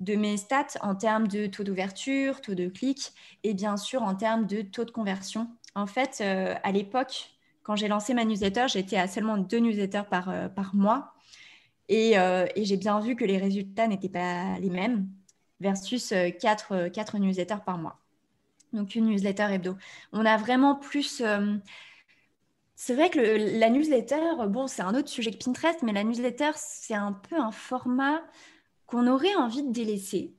de mes stats en termes de taux d'ouverture, taux de clic et bien sûr en termes de taux de conversion. En fait, euh, à l'époque, quand j'ai lancé ma newsletter, j'étais à seulement deux newsletters par, euh, par mois euh, et, j'ai bien vu que les résultats n'étaient pas les mêmes versus quatre, quatre newsletters par mois. Donc une newsletter hebdo. On a vraiment plus... c'est vrai que la newsletter, bon, c'est un autre sujet que Pinterest, mais la newsletter, c'est un peu un format qu'on aurait envie de délaisser,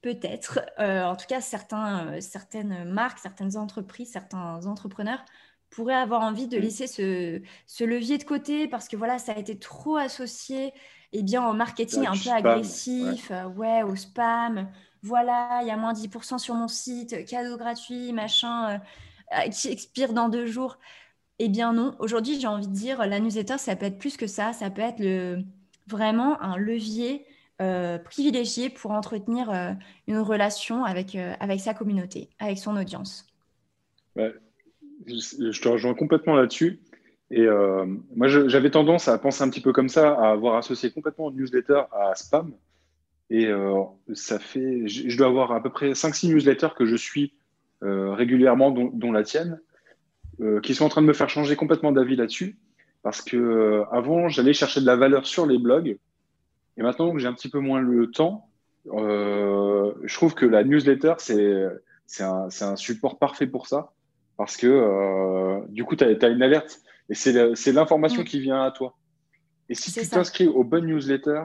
peut-être. Euh, en tout cas, certains, euh, certaines marques, certaines entreprises, certains entrepreneurs pourraient avoir envie de mm. laisser ce, levier de côté parce que voilà, ça a été trop associé eh bien, au marketing un peu agressif, ouais. Euh, au spam. Voilà, il y a moins 10% sur mon site, cadeau gratuit, machin, qui expire dans deux jours. Eh bien non, aujourd'hui j'ai envie de dire, la newsletter, ça peut être plus que ça, ça peut être le, vraiment un levier euh, privilégié pour entretenir euh, une relation avec, euh, avec sa communauté, avec son audience. je te rejoins complètement là-dessus. Et moi, j'avais tendance à penser un petit peu comme ça, à avoir associé complètement newsletter à spam. Et ça fait, je, dois avoir à peu près 5-6 newsletters que je suis régulièrement, dont, dont, la tienne, qui sont en train de me faire changer complètement d'avis là-dessus. Parce que avant, j'allais chercher de la valeur sur les blogs et maintenant que j'ai un petit peu moins le temps, euh, je trouve que la newsletter, c'est un, un, support parfait pour ça. Parce que euh, du coup, tu as, une alerte et c'est l'information mm. qui vient à toi. Et si tu t'inscris aux bonnes newsletters,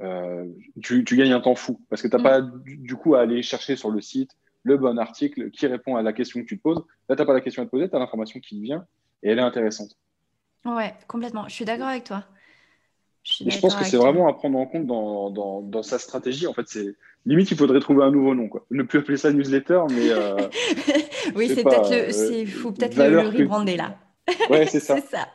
euh, tu, tu, gagnes un temps fou. Parce que tu n'as mm. pas du, coup à aller chercher sur le site le bon article qui répond à la question que tu te poses. Là, tu n'as pas la question à te poser, tu as l'information qui vient et elle est intéressante. Ouais, complètement. Je suis d'accord avec toi. Je, pense que c'est vraiment à prendre en compte dans, dans, sa stratégie. En fait, c'est limite, il faudrait trouver un nouveau nom. Quoi. Ne plus appeler ça newsletter, mais. Euh, <laughs> oui, c'est peut-être le. Il euh, faut peut-être le, le rebrander là. Ouais, c'est <laughs> ça. ça.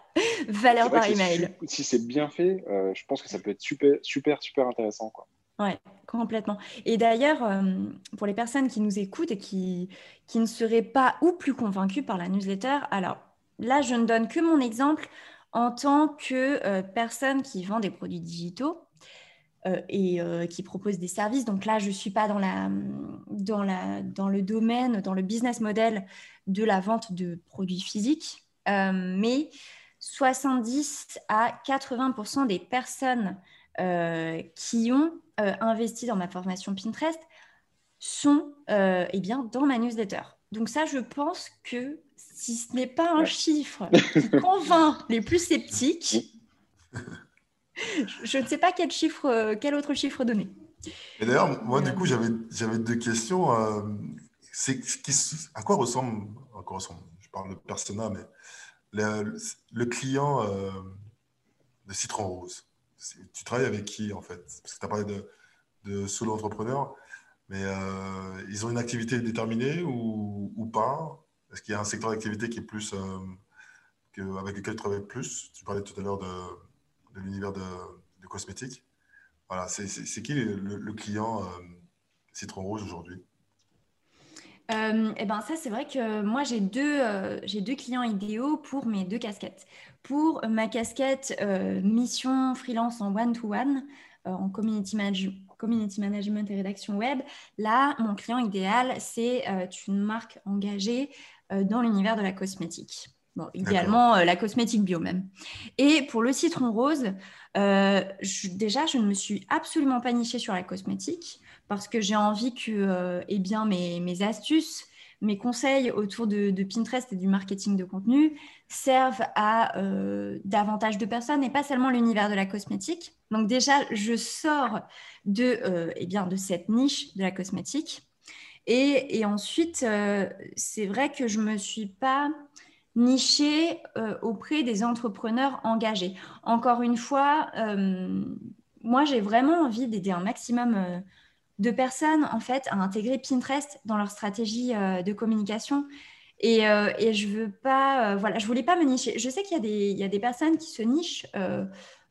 Valeur par email. Si c'est bien fait, euh, je pense que ça peut être super, super, super intéressant. Quoi. Ouais, complètement. Et d'ailleurs, pour les personnes qui nous écoutent et qui, qui ne seraient pas ou plus convaincues par la newsletter, alors là, je ne donne que mon exemple en tant que euh, personne qui vend des produits digitaux euh, et euh, qui propose des services. Donc là, je ne suis pas dans, la, dans, la, dans le domaine, dans le business model de la vente de produits physiques, mais 70 à 80% des personnes qui ont investi dans ma formation Pinterest sont eh bien, dans ma newsletter. Donc ça, je pense que si ce n'est pas un chiffre <laughs> qui convainc les plus sceptiques, je ne sais pas quel, chiffre, euh, quel autre chiffre donner. Et d'ailleurs, moi, du coup, j'avais, j'avais deux questions. Euh, c'est, à quoi ressemble, à quoi ressemble, je parle de persona, mais le, client euh, de Citron Rose Tu travailles avec qui, en fait? Parce que tu as parlé de, de solo mais ils ont une activité déterminée ou, pas? Est-ce qu'il y a un secteur d'activité qui est plus, euh, avec lequel tu travailles plus? Tu parlais tout à l'heure de, l'univers de, cosmétiques. Voilà, c'est qui le, client euh, Citron Rouge aujourd'hui? Euh, eh ben ça, c'est vrai que moi, j'ai deux, clients idéaux pour mes deux casquettes. Pour ma casquette mission freelance en one-to-one, en community, community management et rédaction web. Là, mon client idéal, c'est une marque engagée dans l'univers de la cosmétique. Bon, idéalement, la cosmétique bio même. Et pour le citron rose, déjà, je ne me suis absolument pas nichée sur la cosmétique parce que j'ai envie que eh bien, mes, mes astuces, mes conseils autour de, Pinterest et du marketing de contenu servent à euh, davantage de personnes et pas seulement l'univers de la cosmétique. Donc déjà, je sors de, euh, eh bien, de cette niche de la cosmétique. Et, ensuite, euh, c'est vrai que je ne me suis pas nichée auprès des entrepreneurs engagés. Encore une fois, moi, j'ai vraiment envie d'aider un maximum de personnes en fait à intégrer Pinterest dans leur stratégie euh, de communication. Et, euh, et, je veux pas, euh, voilà, je voulais pas me nicher. Je sais qu'il y, a des, il y a des personnes qui se nichent,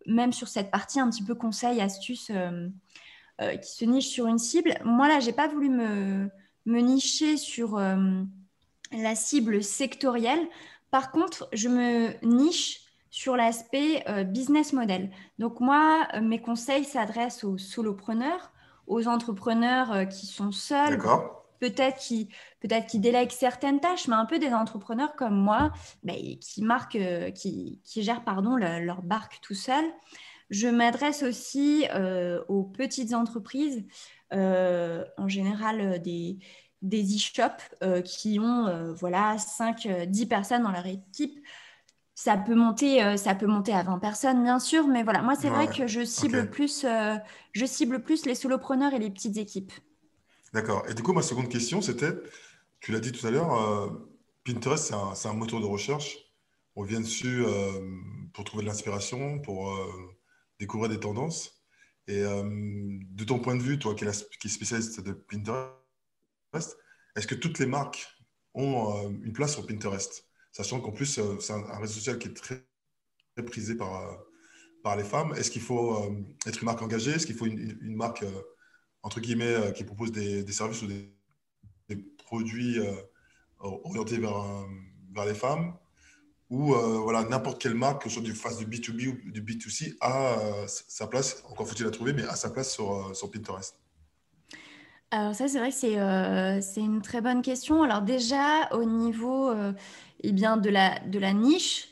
même sur cette partie un petit peu conseil, astuce, qui se nichent sur une cible. Moi là, j'ai pas voulu me, me nicher sur la cible sectorielle. Par contre, je me niche sur l'aspect business model. Donc moi, mes conseils s'adressent aux solopreneurs, aux entrepreneurs euh, qui sont seuls, peut-être qui, peut-être qui délèguent certaines tâches, mais un peu des entrepreneurs comme moi, bah, qui, marquent, euh, qui, qui, gèrent pardon, leur barque tout seul. Je m'adresse aussi euh, aux petites entreprises, en général des, des e-shops qui ont voilà, 5-10 personnes dans leur équipe ça peut monter, euh, ça peut monter à 20 personnes, bien sûr, mais voilà, moi, c'est vrai que je cible, plus, euh, je cible plus les solopreneurs et les petites équipes. D'accord. Et du coup, ma seconde question, c'était, tu l'as dit tout à l'heure, euh, Pinterest, c'est un, moteur de recherche. On vient dessus pour trouver de l'inspiration, pour découvrir des tendances. Et de ton point de vue, toi qui es, spécialiste de Pinterest, est-ce que toutes les marques ont une place sur Pinterest? Sachant qu'en plus, euh, c'est un, réseau social qui est très, prisé par, euh, par les femmes. Est-ce qu'il faut euh, être une marque engagée? Est-ce qu'il faut une, marque, entre guillemets, qui propose des, services ou des, produits orientés vers, vers les femmes? Ou voilà, n'importe quelle marque, que ce soit du face du B2B ou du B2C, a sa place, encore faut-il la trouver, mais a sa place sur, sur Pinterest alors ça, c'est vrai que c'est une très bonne question. Alors déjà, au niveau eh bien, de, la, de la niche,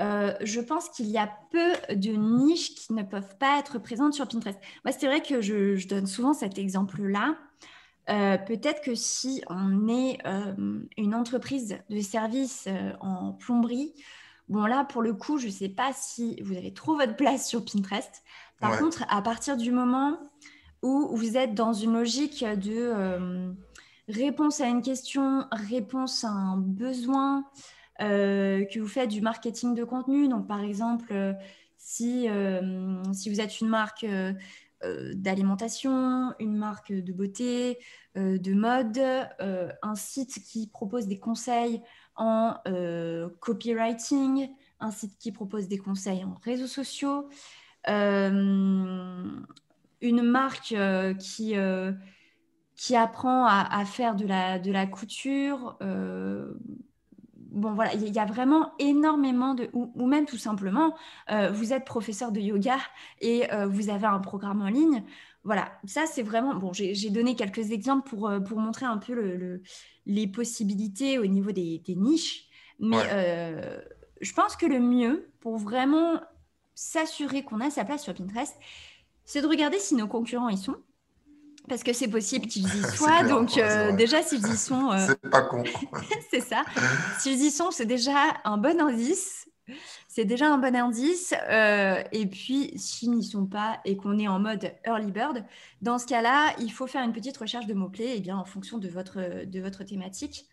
euh, je pense qu'il y a peu de niches qui ne peuvent pas être présentes sur Pinterest. Moi, c'est vrai que je, donne souvent cet exemple-là. Euh, peut-être que si on est euh, une entreprise de service en plomberie, bon là, pour le coup, je ne sais pas si vous avez trop votre place sur Pinterest. Par contre, à partir du moment où vous êtes dans une logique de réponse à une question, réponse à un besoin, euh, que vous faites du marketing de contenu. Donc, par exemple, euh, si, euh, si vous êtes une marque d'alimentation, une marque de beauté, de mode, un site qui propose des conseils en copywriting, un site qui propose des conseils en réseaux sociaux, une marque qui qui apprend à, faire de la, de la couture. Euh, bon, voilà, il y a vraiment énormément de... Ou, même tout simplement, euh, vous êtes professeur de yoga et euh, vous avez un programme en ligne. Voilà, ça c'est vraiment... Bon, j'ai donné quelques exemples pour, pour montrer un peu le, les possibilités au niveau des, niches. Mais je pense que le mieux pour vraiment s'assurer qu'on a sa place sur Pinterest, c'est de regarder si nos concurrents y sont parce que c'est possible qu'ils y soient. donc, euh, déjà, s'ils y sont. Euh, c'est pas con. <laughs> c'est ça. S'ils y sont, c'est déjà un bon indice. C'est déjà un bon indice. Euh, et puis, s'ils n'y sont pas et qu'on est en mode early bird, dans ce cas-là, il faut faire une petite recherche de mots-clés eh bien, en fonction de votre, de votre thématique.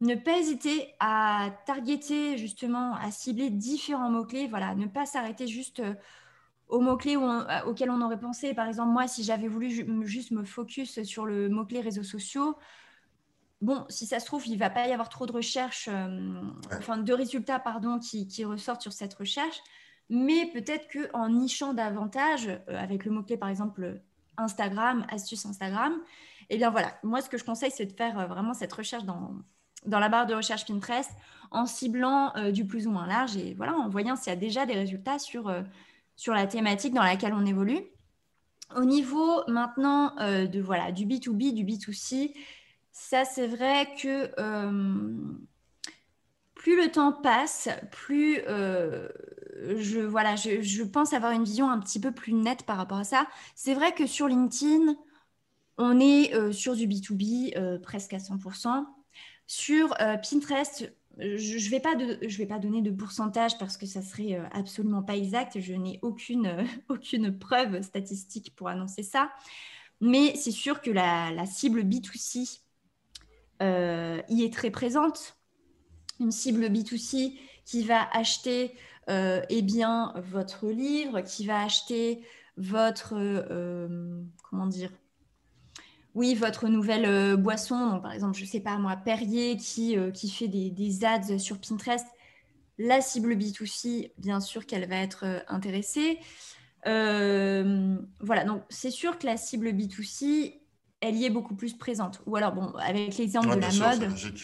Ne pas hésiter à targeter, justement, à cibler différents mots-clés. Voilà, ne pas s'arrêter juste aux mots-clés euh, auxquels on aurait pensé. Par exemple, moi, si j'avais voulu juste me focus sur le mot-clé réseaux sociaux, bon, si ça se trouve, il ne va pas y avoir trop de recherches, euh, enfin de résultats, pardon, qui, ressortent sur cette recherche. Mais peut-être qu'en nichant davantage, euh, avec le mot-clé, par exemple, Instagram, astuce Instagram, eh bien voilà, moi, ce que je conseille, c'est de faire vraiment cette recherche dans, dans la barre de recherche Pinterest en ciblant du plus ou moins large et voilà, en voyant s'il y a déjà des résultats sur sur la thématique dans laquelle on évolue. Au niveau maintenant euh, de voilà du B2B, du B2C, ça c'est vrai que euh, plus le temps passe, plus euh, je, voilà, je, pense avoir une vision un petit peu plus nette par rapport à ça. C'est vrai que sur LinkedIn, on est sur du B2B presque à 100%. Sur Pinterest, je ne vais, pas donner de pourcentage parce que ça serait euh, absolument pas exact. Je n'ai aucune, euh, <laughs> aucune preuve statistique pour annoncer ça. Mais c'est sûr que la, cible B2C euh, y est très présente. Une cible B2C qui va acheter eh bien, votre livre, qui va acheter votre, comment dire, oui, votre nouvelle euh, boisson, donc par exemple, je ne sais pas moi, Perrier qui, euh, qui fait des, ads sur Pinterest, la cible B2C, bien sûr qu'elle va être euh, intéressée. voilà, donc c'est sûr que la cible B2C, elle y est beaucoup plus présente. Ou alors, bon, avec l'exemple de la mode, mhm.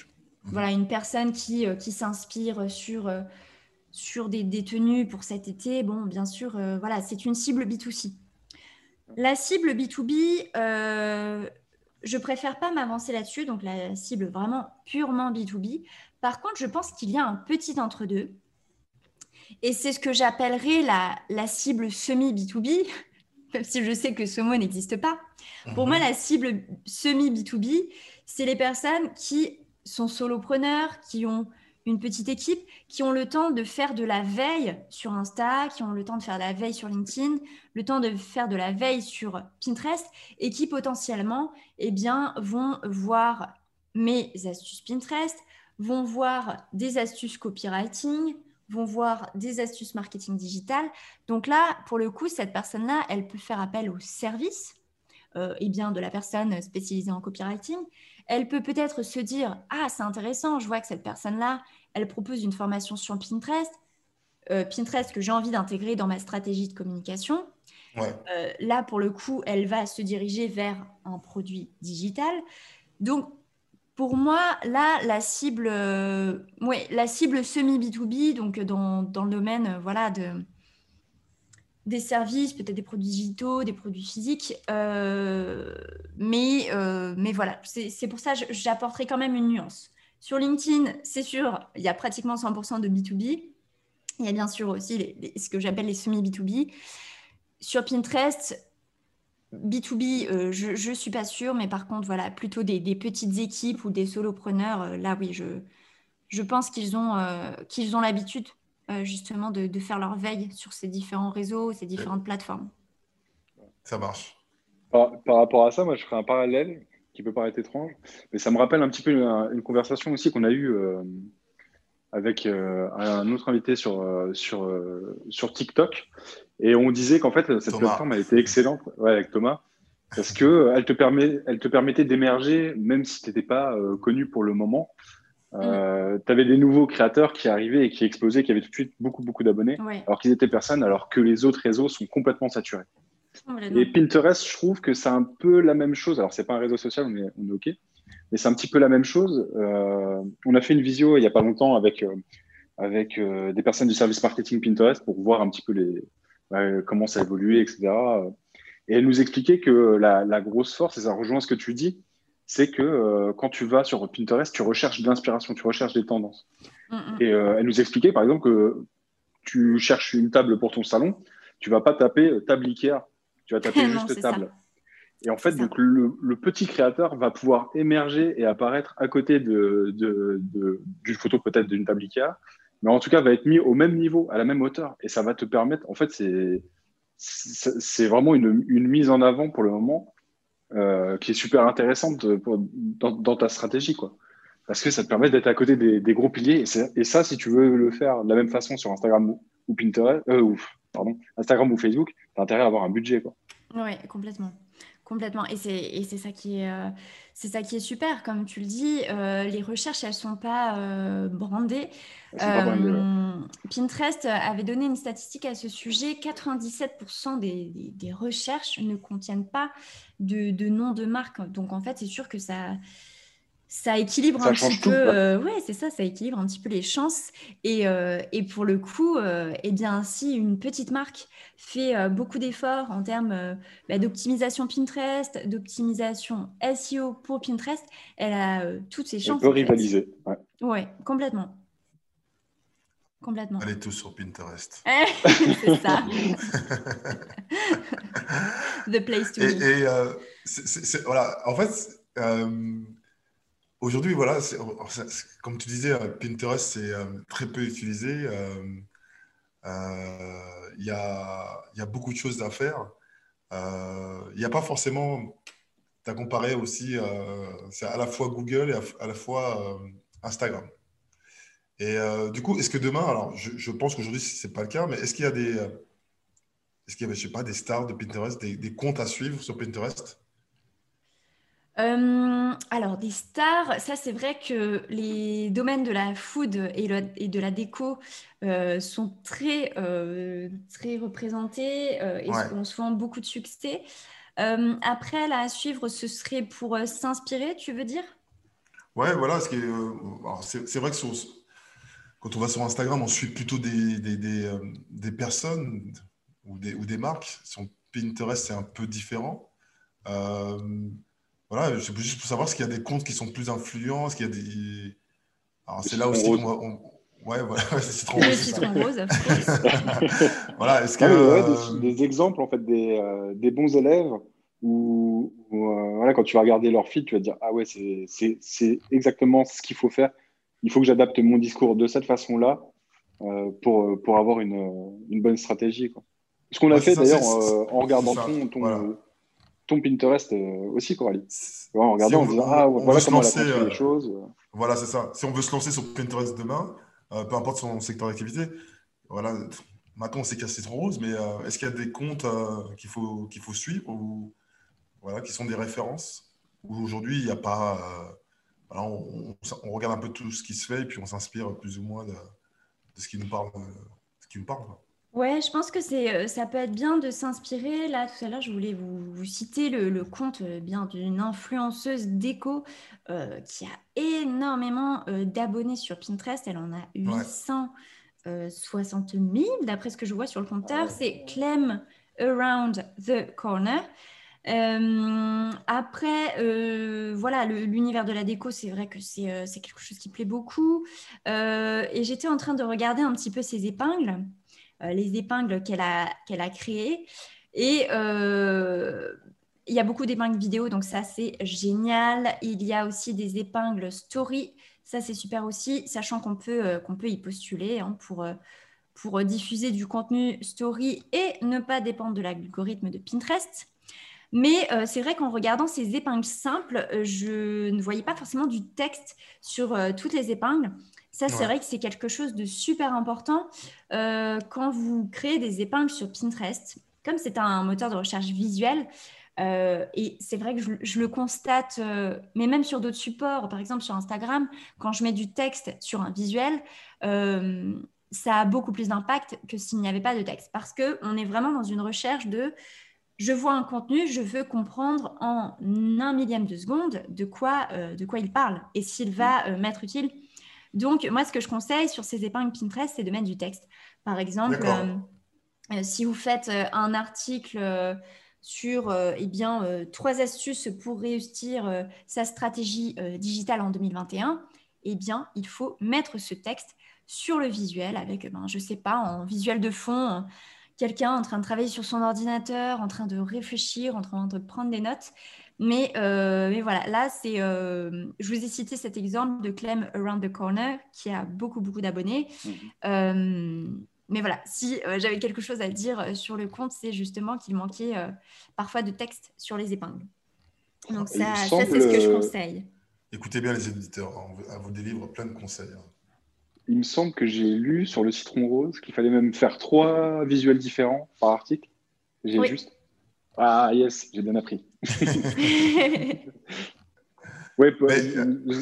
voilà, une personne qui, qui s'inspire sur, sur des, des, tenues pour cet été, bon, bien sûr, voilà, c'est une cible B2C. La cible B2B, euh, je préfère pas m'avancer là-dessus, donc la cible vraiment purement B2B. Par contre, je pense qu'il y a un petit entre-deux. Et c'est ce que j'appellerais la, cible semi-B2B, <laughs> même si je sais que ce mot n'existe pas. Pour moi, mhm. la cible semi-B2B, c'est les personnes qui sont solopreneurs, qui ont une petite équipe qui ont le temps de faire de la veille sur Insta, qui ont le temps de faire de la veille sur LinkedIn, le temps de faire de la veille sur Pinterest et qui potentiellement eh bien, vont voir mes astuces Pinterest, vont voir des astuces copywriting, vont voir des astuces marketing digital. Donc là, pour le coup, cette personne-là, elle peut faire appel au service euh, eh bien, de la personne spécialisée en copywriting. Elle peut peut-être se dire, ah, c'est intéressant, je vois que cette personne-là, elle propose une formation sur Pinterest, euh, Pinterest que j'ai envie d'intégrer dans ma stratégie de communication. Euh, là, pour le coup, elle va se diriger vers un produit digital. Donc, pour moi, là, la cible, euh, la cible semi B2B, donc dans, dans le domaine, voilà, de des services, peut-être des produits digitaux, des produits physiques. mais, mais voilà, c'est pour ça que j'apporterai quand même une nuance. Sur LinkedIn, c'est sûr, il y a pratiquement 100% de B2B. Il y a bien sûr aussi ce que j'appelle les semi-B2B. Sur Pinterest, B2B, euh, je ne suis pas sûre, mais par contre, voilà, plutôt des, petites équipes ou des solopreneurs, euh, là, oui, je, je pense qu'ils ont, euh, qu'ils ont l'habitude justement de, de, faire leur veille sur ces différents réseaux, ces différentes plateformes. Ça marche. Par, par, rapport à ça, moi, je ferai un parallèle qui peut paraître étrange, mais ça me rappelle un petit peu une, conversation aussi qu'on a eue euh, avec euh, un autre invité sur, euh, sur, sur TikTok. Et on disait qu'en fait, cette plateforme a été excellente ouais, avec Thomas parce qu'elle elle te, permet, elle te permettait d'émerger même si tu n'étais pas connu pour le moment. Mm. tu avais des nouveaux créateurs qui arrivaient et qui explosaient, qui avaient tout de suite beaucoup, beaucoup d'abonnés, alors qu'ils étaient personnes, alors que les autres réseaux sont complètement saturés. Et Pinterest, je trouve que c'est un peu la même chose. Alors, c'est pas un réseau social, on est, on est OK. Mais c'est un petit peu la même chose. Euh, on a fait une visio il n'y a pas longtemps avec, euh, avec euh, des personnes du service marketing Pinterest pour voir un petit peu les, comment ça a évolué, etc. Et elle nous expliquait que la, la, grosse force, et ça rejoint ce que tu dis, c'est que quand tu vas sur Pinterest, tu recherches de l'inspiration, tu recherches des tendances. Mm, mm. Et elle nous expliquait, par exemple, que tu cherches une table pour ton salon, tu vas pas taper table Ikea tu vas taper <laughs> juste table. Et en fait, donc, le, petit créateur va pouvoir émerger et apparaître à côté d'une de, de, photo peut-être d'une table Ikea, mais en tout cas va être mis au même niveau, à la même hauteur. Et ça va te permettre, en fait, c'est c'est vraiment une, une, mise en avant pour le moment euh, qui est super intéressante dans, ta stratégie. Quoi. Parce que ça te permet d'être à côté des, des gros piliers. Et, ça, si tu veux le faire de la même façon sur Instagram ou, Pinterest, euh, ou pardon, Instagram ou Facebook, tu as intérêt à avoir un budget. Quoi. Oui, complètement. Complètement. Et c'est ça, qui est, euh, c'est ça qui est super. Comme tu le dis, euh, les recherches, elles ne sont pas euh, brandées. Pinterest avait donné une statistique à ce sujet. 97% des, des, recherches ne contiennent pas de, de nom de marque. Donc, en fait, c'est sûr que ça, ça équilibre un petit peu. Euh, ouais, c'est ça, ça équilibre un petit peu les chances. Et, euh, et pour le coup, euh, eh bien, si une petite marque fait beaucoup d'efforts en termes bah, d'optimisation Pinterest, d'optimisation SEO pour Pinterest, elle a toutes ses chances. Elle peut rivaliser. Ouais. ouais, complètement. Complètement. Allez tous sur Pinterest. <laughs> c'est ça. <laughs> The place to be. Et, et voilà, en fait, Aujourd'hui, voilà, comme tu disais, euh, Pinterest, c'est euh, très peu utilisé. Euh, il y, a, beaucoup de choses à faire. Il n'y a pas forcément. Tu as comparé aussi, c'est à la fois Google et à, la fois Instagram. Et du coup, est-ce que demain, alors je, pense qu'aujourd'hui, ce n'est pas le cas, mais est-ce qu'il y a des. Est-ce qu'il y avait, je sais pas, des stars de Pinterest, des comptes à suivre sur Pinterest? Euh, alors, des stars, ça c'est vrai que les domaines de la food et, de la déco euh, sont très, euh, très représentés et ont souvent beaucoup de succès. après, là, à suivre, ce serait pour s'inspirer, tu veux dire? Ouais, voilà. C'est vrai que quand on va sur Instagram, on suit plutôt des, des, des, personnes ou des, ou des marques. Sur Pinterest, c'est un peu différent. Voilà, c'est juste pour savoir s'il y a des comptes qui sont plus influents, est-ce qu'il y a des. Alors, c'est là aussi qu'on va. Ouais, voilà, <laughs> c'est citron rose. citron rose, <laughs> voilà, est-ce que. Euh, des, exemples, en fait, des, euh, des bons élèves où, euh, voilà, quand tu vas regarder leur feed, tu vas te dire Ah ouais, c'est exactement ce qu'il faut faire. Il faut que j'adapte mon discours de cette façon-là pour, pour avoir une, une bonne stratégie. Quoi. Ce qu'on a fait d'ailleurs en regardant ton, ton, ton Pinterest euh, aussi, Coralie. En regardant, disant, ah, voilà comment elle a les euh, choses. Voilà, c'est ça. Si on veut se lancer sur Pinterest demain, euh, peu importe son secteur d'activité, voilà, maintenant on sait qu'il y a Citron Rose, mais est-ce qu'il y a des comptes qu'il faut, qu'il faut suivre ou voilà, qui sont des références? Ou aujourd'hui, il n'y a pas. Voilà, on, regarde un peu tout ce qui se fait et puis on s'inspire plus ou moins de, ce qui nous parle. Ce qui nous parle Ouais, je pense que c'est, euh, ça peut être bien de s'inspirer. Là, tout à l'heure, je voulais vous, citer le, compte euh, bien d'une influenceuse déco euh, qui a énormément d'abonnés sur Pinterest. Elle en a 860 000, d'après ce que je vois sur le compteur. C'est Clem Around the Corner. après, voilà, l'univers de la déco, c'est vrai que c'est c'est quelque chose qui plaît beaucoup. et j'étais en train de regarder un petit peu ses épingles. Euh, les épingles qu'elle a, qu'elle a créées. Et euh, il y a beaucoup d'épingles vidéo, donc ça c'est génial. Il y a aussi des épingles story, ça c'est super aussi, sachant qu'on peut, euh, qu'on peut y postuler hein, pour, pour diffuser du contenu story et ne pas dépendre de l'algorithme de Pinterest. Mais c'est vrai qu'en regardant ces épingles simples, je ne voyais pas forcément du texte sur toutes les épingles. Ça, c'est vrai que c'est quelque chose de super important euh, quand vous créez des épingles sur Pinterest. Comme c'est un moteur de recherche visuel, euh, et c'est vrai que je, le constate, euh, mais même sur d'autres supports, par exemple sur Instagram, quand je mets du texte sur un visuel, ça a beaucoup plus d'impact que s'il n'y avait pas de texte. Parce qu'on est vraiment dans une recherche de je vois un contenu, je veux comprendre en un millième de seconde de quoi, de quoi il parle et s'il va m'être utile donc, moi, ce que je conseille sur ces épingles Pinterest, c'est de mettre du texte. Par exemple, euh, euh, si vous faites euh, un article sur eh bien, trois astuces pour réussir sa stratégie digitale en 2021, eh bien, il faut mettre ce texte sur le visuel avec, ben, je ne sais pas, en visuel de fond, quelqu'un en train de travailler sur son ordinateur, en train de réfléchir, en train de prendre des notes. Mais, euh, mais voilà, là, c'est, euh, je vous ai cité cet exemple de Clem Around the Corner qui a beaucoup, beaucoup d'abonnés. Mhm. Euh, mais voilà, si j'avais quelque chose à dire sur le compte, c'est justement qu'il manquait parfois de texte sur les épingles. Donc ça, ça c'est ce que je conseille. Écoutez bien les éditeurs, hein, on vous délivre plein de conseils. Hein. Il me semble que j'ai lu sur le citron rose qu'il fallait même faire trois visuels différents par article. J'ai juste. Ah yes, j'ai bien appris. <laughs> ouais,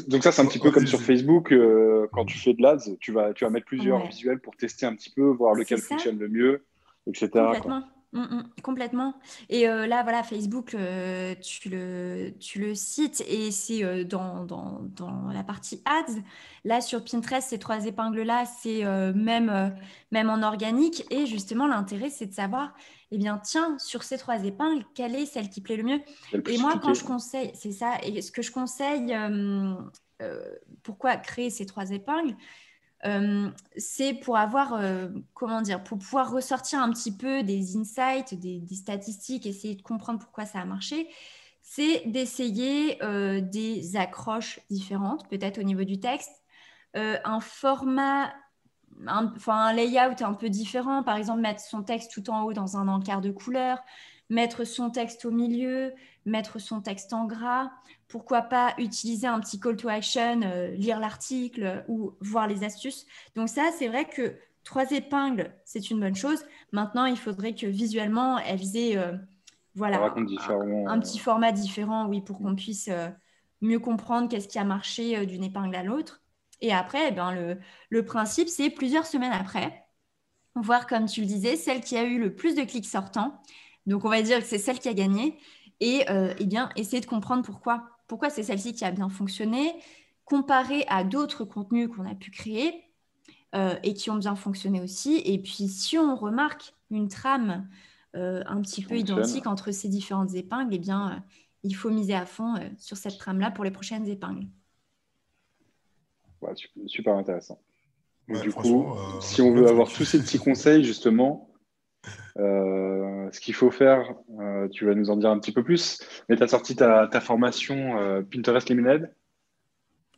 donc ça c'est un petit peu comme sur Facebook, euh, quand tu fais de l'ADS, tu vas, tu vas mettre plusieurs visuels pour tester un petit peu, voir lequel fonctionne le mieux, etc. Mm, mm, complètement. Et euh, là, voilà, Facebook, euh, tu, le, tu le cites et c'est euh, dans, dans, dans, la partie ads. Là, sur Pinterest, ces trois épingles-là, c'est même, même en organique. Et justement, l'intérêt, c'est de savoir, eh bien, tiens, sur ces trois épingles, quelle est celle qui plaît le mieux? Et moi, quand je conseille, c'est ça, et ce que je conseille, pourquoi créer ces trois épingles euh, c'est pour avoir, euh, comment dire, pour pouvoir ressortir un petit peu des insights, des, statistiques, essayer de comprendre pourquoi ça a marché, c'est d'essayer euh, des accroches différentes, peut-être au niveau du texte, un format, enfin un layout un peu différent, par exemple mettre son texte tout en haut dans un encart de couleur, mettre son texte au milieu, mettre son texte en gras, pourquoi pas utiliser un petit call to action, euh, lire l'article ou voir les astuces. Donc ça, c'est vrai que trois épingles, c'est une bonne chose. Maintenant, il faudrait que visuellement, elles aient euh, voilà, un, petit format différent, oui, pour qu'on puisse euh, mieux comprendre qu'est-ce qui a marché d'une épingle à l'autre. Et après, eh ben, le, le principe, c'est plusieurs semaines après, voir, comme tu le disais, celle qui a eu le plus de clics sortants. Donc, on va dire que c'est celle qui a gagné. Et eh bien, essayer de comprendre pourquoi pourquoi c'est celle-ci qui a bien fonctionné, comparé à d'autres contenus qu'on a pu créer euh, et qui ont bien fonctionné aussi. Et puis, si on remarque une trame euh, un petit peu identique entre ces différentes épingles, eh bien, euh, il faut miser à fond sur cette trame-là pour les prochaines épingles. Super intéressant. du coup, si on veut avoir tous ces petits conseils, justement, euh, ce qu'il faut faire, euh, tu vas nous en dire un petit peu plus, mais tu as sorti ta, formation euh, Pinterest Limited.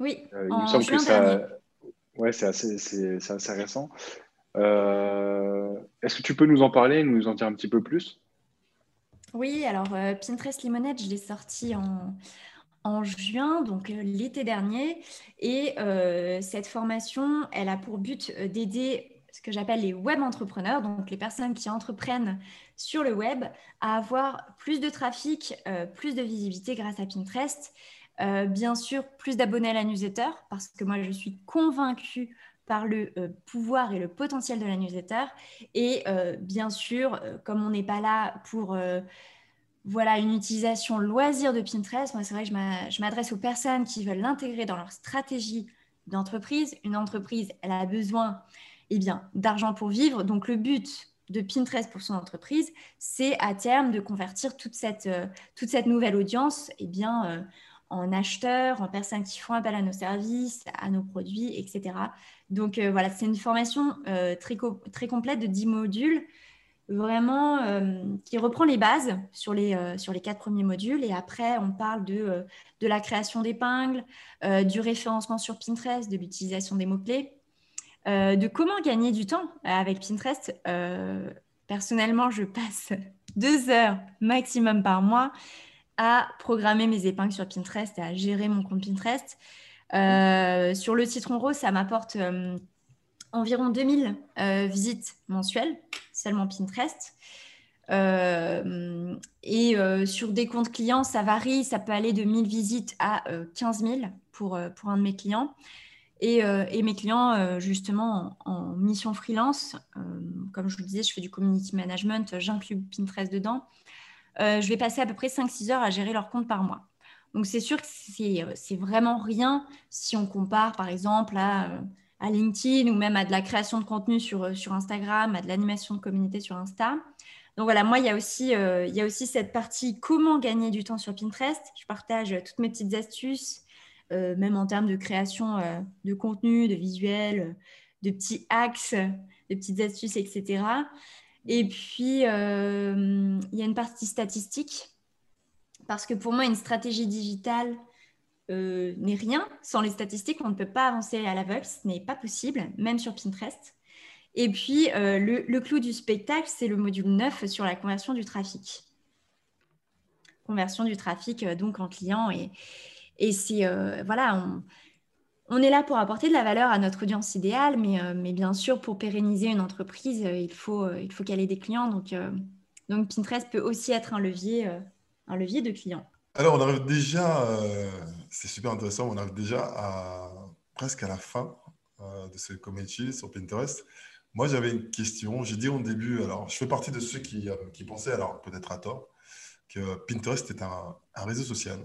Oui, il me semble que ça. Ouais, c'est assez, assez, récent. Est-ce que tu peux nous en parler, nous en dire un petit peu plus? Oui, alors Pinterest Lemonade, je l'ai sorti en, en juin, donc l'été dernier. Et cette formation, elle a pour but d'aider ce que j'appelle les web entrepreneurs, donc les personnes qui entreprennent sur le web, à avoir plus de trafic, euh, plus de visibilité grâce à Pinterest. Euh, bien sûr, plus d'abonnés à la newsletter, parce que moi, je suis convaincue par le euh, pouvoir et le potentiel de la newsletter. Et bien sûr, comme on n'est pas là pour voilà, une utilisation loisir de Pinterest, moi, c'est vrai que je m'adresse aux personnes qui veulent l'intégrer dans leur stratégie d'entreprise. Une entreprise, elle a besoin eh bien, d'argent pour vivre. Donc, le but de Pinterest pour son entreprise, c'est à terme de convertir toute cette, euh, toute cette nouvelle audience eh bien, euh, en acheteurs, en personnes qui font appel à nos services, à nos produits, etc. Donc, euh, voilà, c'est une formation très, très complète de 10 modules, vraiment qui reprend les bases sur les, sur les quatre premiers modules. Et après, on parle de, de la création d'épingles, du référencement sur Pinterest, de l'utilisation des mots-clés euh, de comment gagner du temps avec Pinterest. Euh, personnellement, je passe <laughs> deux heures maximum par mois à programmer mes épingles sur Pinterest et à gérer mon compte Pinterest. Euh, sur le citron rose, ça m'apporte environ 2000 visites mensuelles, seulement Pinterest. et sur des comptes clients, ça varie, ça peut aller de 1000 visites à 15 000 pour, pour un de mes clients. Euh, et, mes clients, euh, justement, en, mission freelance, euh, comme je vous le disais, je fais du community management, j'inclus Pinterest dedans. je vais passer à peu près 5-6 heures à gérer leur compte par mois. Donc, c'est sûr que c'est vraiment rien si on compare, par exemple, à, à, LinkedIn ou même à de la création de contenu sur, sur Instagram, à de l'animation de communauté sur Insta. Donc voilà, moi, il y, a aussi, il y a aussi cette partie comment gagner du temps sur Pinterest. Je partage toutes mes petites astuces, euh, même en termes de création euh, de contenu, de visuels, euh, de petits axes, de petites astuces, etc. Et puis, il y a une partie statistique, parce que pour moi, une stratégie digitale n'est rien. Sans les statistiques, on ne peut pas avancer à l'aveugle, ce n'est pas possible, même sur Pinterest. Et puis, le, le, clou du spectacle, c'est le module 9 sur la conversion du trafic. Conversion du trafic, donc en client. Et, c'est, euh, voilà, on, est là pour apporter de la valeur à notre audience idéale, mais, euh, bien sûr, pour pérenniser une entreprise, euh, il faut, il faut qu'elle ait des clients. Donc, donc, Pinterest peut aussi être un levier, un levier de clients. Alors, on arrive déjà, c'est super intéressant, on arrive déjà presque à la fin de ce community sur Pinterest. Moi, j'avais une question. J'ai dit au début, alors je fais partie de ceux qui, euh, qui pensaient, alors peut-être à tort, que Pinterest est un, réseau social.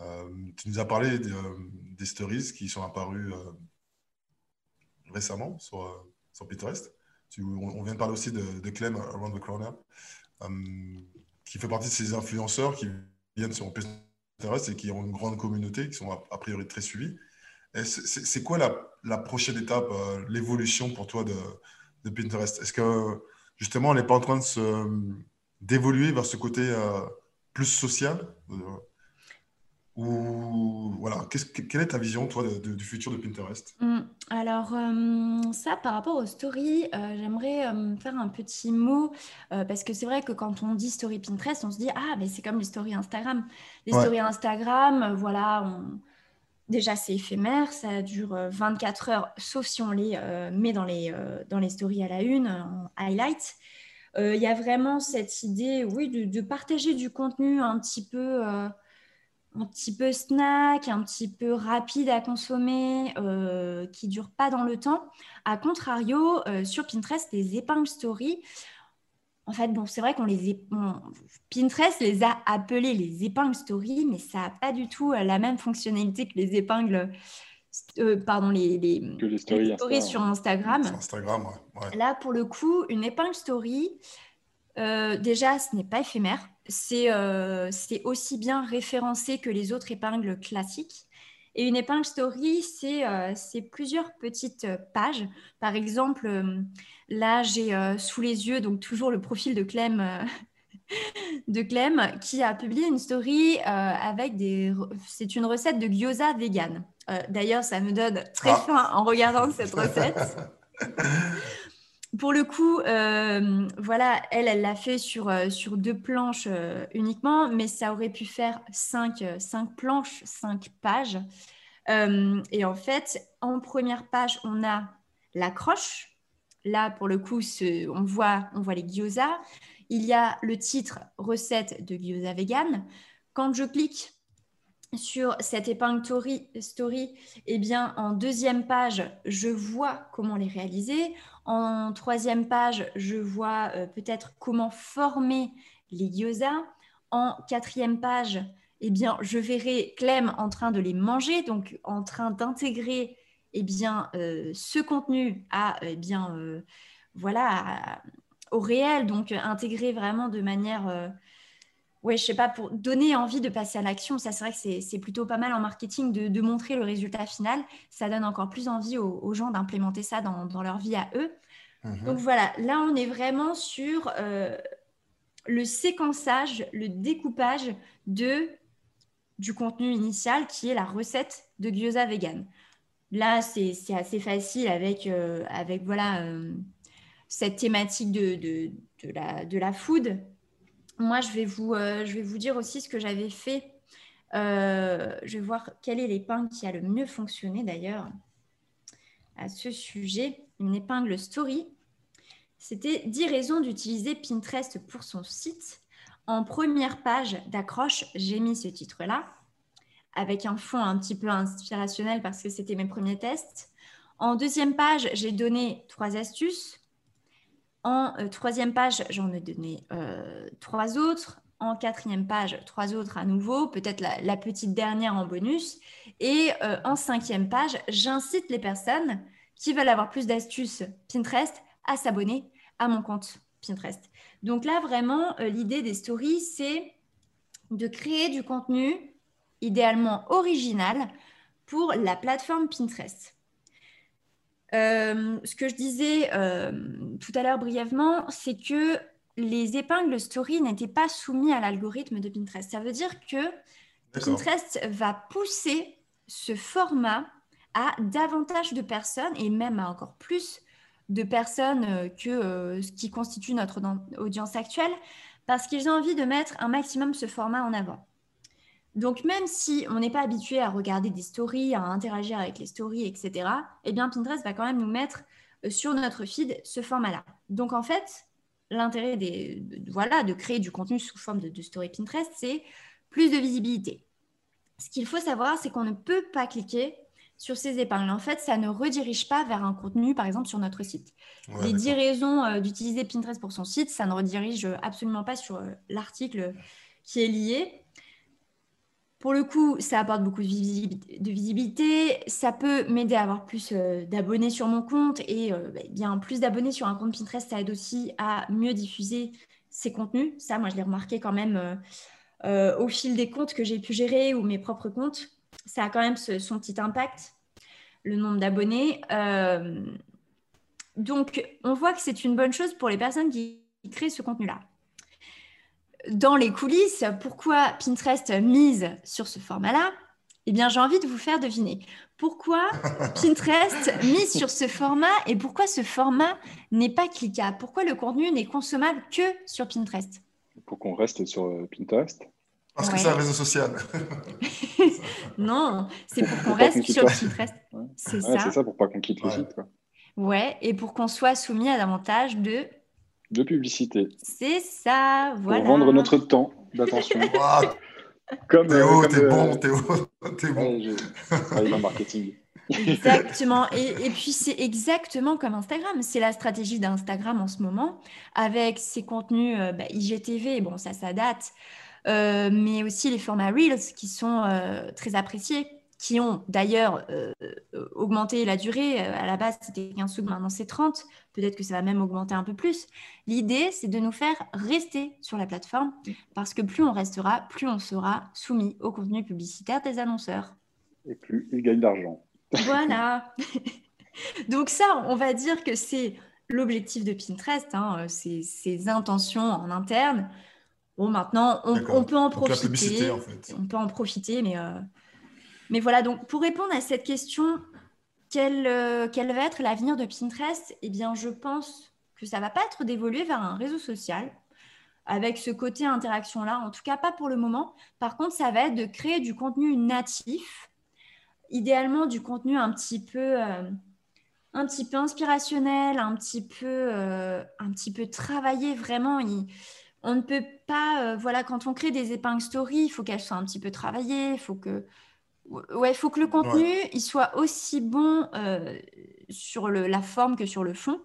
Euh, tu nous as parlé des stories qui sont apparues récemment sur, sur Pinterest. on, vient de parler aussi de, de Clem Around the Corner, qui fait partie de ces influenceurs qui viennent sur Pinterest et qui ont une grande communauté, qui sont a, priori très suivis. C'est quoi la, prochaine étape, euh, l'évolution pour toi de, de Pinterest? Est-ce que justement, on n'est pas en train d'évoluer vers ce côté euh, plus social euh, ou voilà, quelle est ta vision, toi, du futur de Pinterest? Mmh. Alors, euh, ça, par rapport aux stories, euh, j'aimerais euh, faire un petit mot, parce que c'est vrai que quand on dit story Pinterest, on se dit, ah, mais c'est comme les stories Instagram. Les stories Instagram, voilà, déjà, c'est éphémère, ça dure 24 heures, sauf si on les met dans les, dans les stories à la une, en highlight. Il y a vraiment cette idée, oui, de, de, partager du contenu un petit peu un petit peu snack, un petit peu rapide à consommer, euh, qui dure pas dans le temps. A contrario, euh, sur Pinterest, les épingles story, en fait, bon, c'est vrai qu'on les Pinterest les a appelées les épingles story, mais ça n'a pas du tout euh, la même fonctionnalité que les épingles, pardon, les, les, stories, sur Instagram. Instagram Là, pour le coup, une épingle story, déjà, ce n'est pas éphémère euh, c'est aussi bien référencé que les autres épingles classiques. Et une épingle story, c'est euh, plusieurs petites pages. Par exemple, euh, là, j'ai sous les yeux donc toujours le profil de Clem, <laughs> de Clem qui a publié une story avec des... C'est une recette de gyoza vegan. D'ailleurs, ça me donne très ah. faim en regardant cette recette. <laughs> pour le coup, euh, voilà, elle, l'a fait sur, euh, deux planches euh, uniquement, mais ça aurait pu faire cinq, planches, cinq pages. et en fait, en première page, on a l'accroche. Là, pour le coup, on, voit, les gyoza. Il y a le titre recette de gyoza vegan. Quand je clique sur cette épingle story, eh bien, en deuxième page, je vois comment les réaliser. En troisième page, je vois euh, peut-être comment former les gyoza. En quatrième page, eh bien, je verrai Clem en train de les manger, donc en train d'intégrer eh bien, euh, ce contenu à, eh bien, euh, voilà, au réel, donc intégrer vraiment de manière ouais, je sais pas, pour donner envie de passer à l'action, ça c'est vrai que c'est plutôt pas mal en marketing de, montrer le résultat final. Ça donne encore plus envie aux, gens d'implémenter ça dans, leur vie à eux. Mhm. Donc voilà, là on est vraiment sur euh, le séquençage, le découpage de, du contenu initial qui est la recette de gyoza vegan. Là, c'est assez facile avec, euh, avec voilà, euh, cette thématique de, de, de, la, de la food moi, je vais vous, euh, je vais vous dire aussi ce que j'avais fait. Euh, je vais voir quelle est l'épingle qui a le mieux fonctionné d'ailleurs à ce sujet. Une épingle story. C'était 10 raisons d'utiliser Pinterest pour son site. En première page d'accroche, j'ai mis ce titre-là, avec un fond un petit peu inspirationnel parce que c'était mes premiers tests. En deuxième page, j'ai donné trois astuces. En euh, troisième page, j'en ai donné euh, trois autres. En quatrième page, trois autres à nouveau, peut-être la, petite dernière en bonus. Et euh, en cinquième page, j'incite les personnes qui veulent avoir plus d'astuces Pinterest à s'abonner à mon compte Pinterest. Donc là, vraiment, l'idée des stories, c'est de créer du contenu idéalement original pour la plateforme Pinterest. Euh, ce que je disais euh, tout à l'heure brièvement, c'est que les épingles story n'étaient pas soumis à l'algorithme de Pinterest. Ça veut dire que Pinterest va pousser ce format à davantage de personnes et même à encore plus de personnes euh, que ce qui constitue notre audience actuelle parce qu'ils ont envie de mettre un maximum ce format en avant. Donc, même si on n'est pas habitué à regarder des stories, à interagir avec les stories, etc., eh bien, Pinterest va quand même nous mettre euh, sur notre feed ce format-là. Donc, en fait, l'intérêt des, voilà, de créer du contenu sous forme de, de story Pinterest, c'est plus de visibilité. Ce qu'il faut savoir, c'est qu'on ne peut pas cliquer sur ces épingles. En fait, ça ne redirige pas vers un contenu, par exemple, sur notre site. Ouais, les 10 d'accord. raisons euh, d'utiliser Pinterest pour son site, ça ne redirige absolument pas sur euh, l'article qui est lié. Pour le coup, ça apporte beaucoup de visibilité. Ça peut m'aider à avoir plus euh, d'abonnés sur mon compte. Et euh, bah, bien plus d'abonnés sur un compte Pinterest, ça aide aussi à mieux diffuser ses contenus. Ça, moi, je l'ai remarqué quand même euh, au fil des comptes que j'ai pu gérer ou mes propres comptes. Ça a quand même son petit impact, le nombre d'abonnés. Donc, on voit que c'est une bonne chose pour les personnes qui créent ce contenu-là. Dans les coulisses, pourquoi Pinterest mise sur ce format-là Eh bien, j'ai envie de vous faire deviner. Pourquoi Pinterest mise sur ce format et pourquoi ce format n'est pas cliquable? Pourquoi le contenu n'est consommable que sur Pinterest? Pour qu'on reste sur euh, Pinterest. Parce que c'est un réseau social. <laughs> Non, c'est pour qu'on reste sur pas. Pinterest. Ouais. C'est Ouais, ça. c'est ça pour pas qu'on quitte le site. quoi. Ouais, et pour qu'on soit soumis à davantage de... De publicité. C'est ça, voilà. Pour vendre notre temps d'attention. <laughs> Comme euh, Théo, comme, t'es euh, bon, Théo, t'es bon. ouais, je marketing. Exactement. <laughs> Et, et puis, c'est exactement comme Instagram. C'est la stratégie d'Instagram en ce moment, avec ses contenus euh, bah, IGTV. Bon, ça, ça date. Euh, mais aussi les formats Reels qui sont euh, très appréciés, qui ont d'ailleurs euh, augmenté la durée. Euh, À la base, c'était 15 secondes, maintenant c'est 30. Peut-être que ça va même augmenter un peu plus. L'idée, c'est de nous faire rester sur la plateforme parce que plus on restera, plus on sera soumis au contenu publicitaire des annonceurs. Et plus il gagne d'argent. Voilà. <laughs> <laughs> Donc ça, on va dire que c'est l'objectif de Pinterest, hein, c'est ses intentions en interne. Bon, maintenant, on, peut en Donc la publicité, profiter. en fait. On peut en profiter, mais, euh, mais voilà. Donc, pour répondre à cette question, quel, euh, quel va être l'avenir de Pinterest? Eh bien, je pense que ça va pas être d'évoluer vers un réseau social avec ce côté interaction-là. En tout cas, pas pour le moment. Par contre, ça va être de créer du contenu natif idéalement du contenu un petit peu, euh, un petit peu inspirationnel, un petit peu, euh, un petit peu travaillé vraiment. On ne peut pas, voilà, quand on crée des épingles story, il faut qu'elles soient un petit peu travaillées, il faut que, ouais, il faut que le contenu il soit aussi bon euh, sur le- la forme que sur le fond.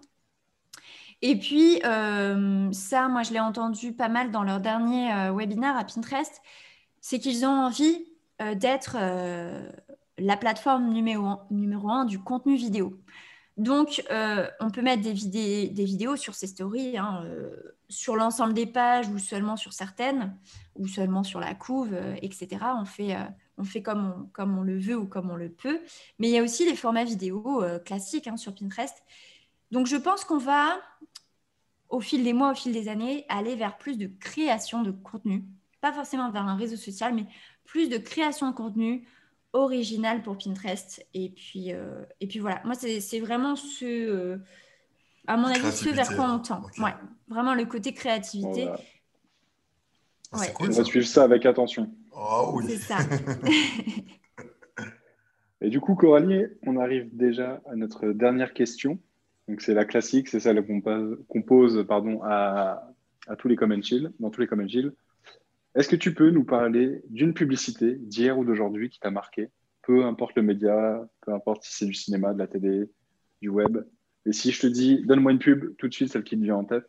Et puis, euh, ça, moi, je l'ai entendu pas mal dans leur dernier euh, webinaire à Pinterest, c'est qu'ils ont envie euh, d'être la plateforme numéro un, numéro un du contenu vidéo. Donc, on peut mettre des, vidé- des vidéos sur ces stories, hein, sur l'ensemble des pages ou seulement sur certaines, ou seulement sur la couve, etc. On fait, on fait comme, on, comme on le veut ou comme on le peut. Mais il y a aussi les formats vidéo euh, classiques hein, sur Pinterest. Donc, je pense qu'on va, au fil des mois, au fil des années, aller vers plus de création de contenu. Pas forcément vers un réseau social, mais plus de création de contenu original pour Pinterest. Et puis, euh, et puis voilà, moi, c'est c'est vraiment ce, euh, à mon avis, ce vers quoi on tend. Ouais, vraiment le côté créativité. Voilà. Ouais. C'est On va suivre ça avec attention. Oh oui. C'est ça. <laughs> Et du coup, Coralie, on arrive déjà à notre dernière question. Donc, c'est la classique, c'est celle qu'on pose, pardon, à, à tous les comment chill, dans tous les comment chill. Est-ce que tu peux nous parler d'une publicité d'hier ou d'aujourd'hui qui t'a marqué? Peu importe le média, peu importe si c'est du cinéma, de la télé, du web. Et si je te dis, donne-moi une pub, tout de suite, celle qui te vient en tête.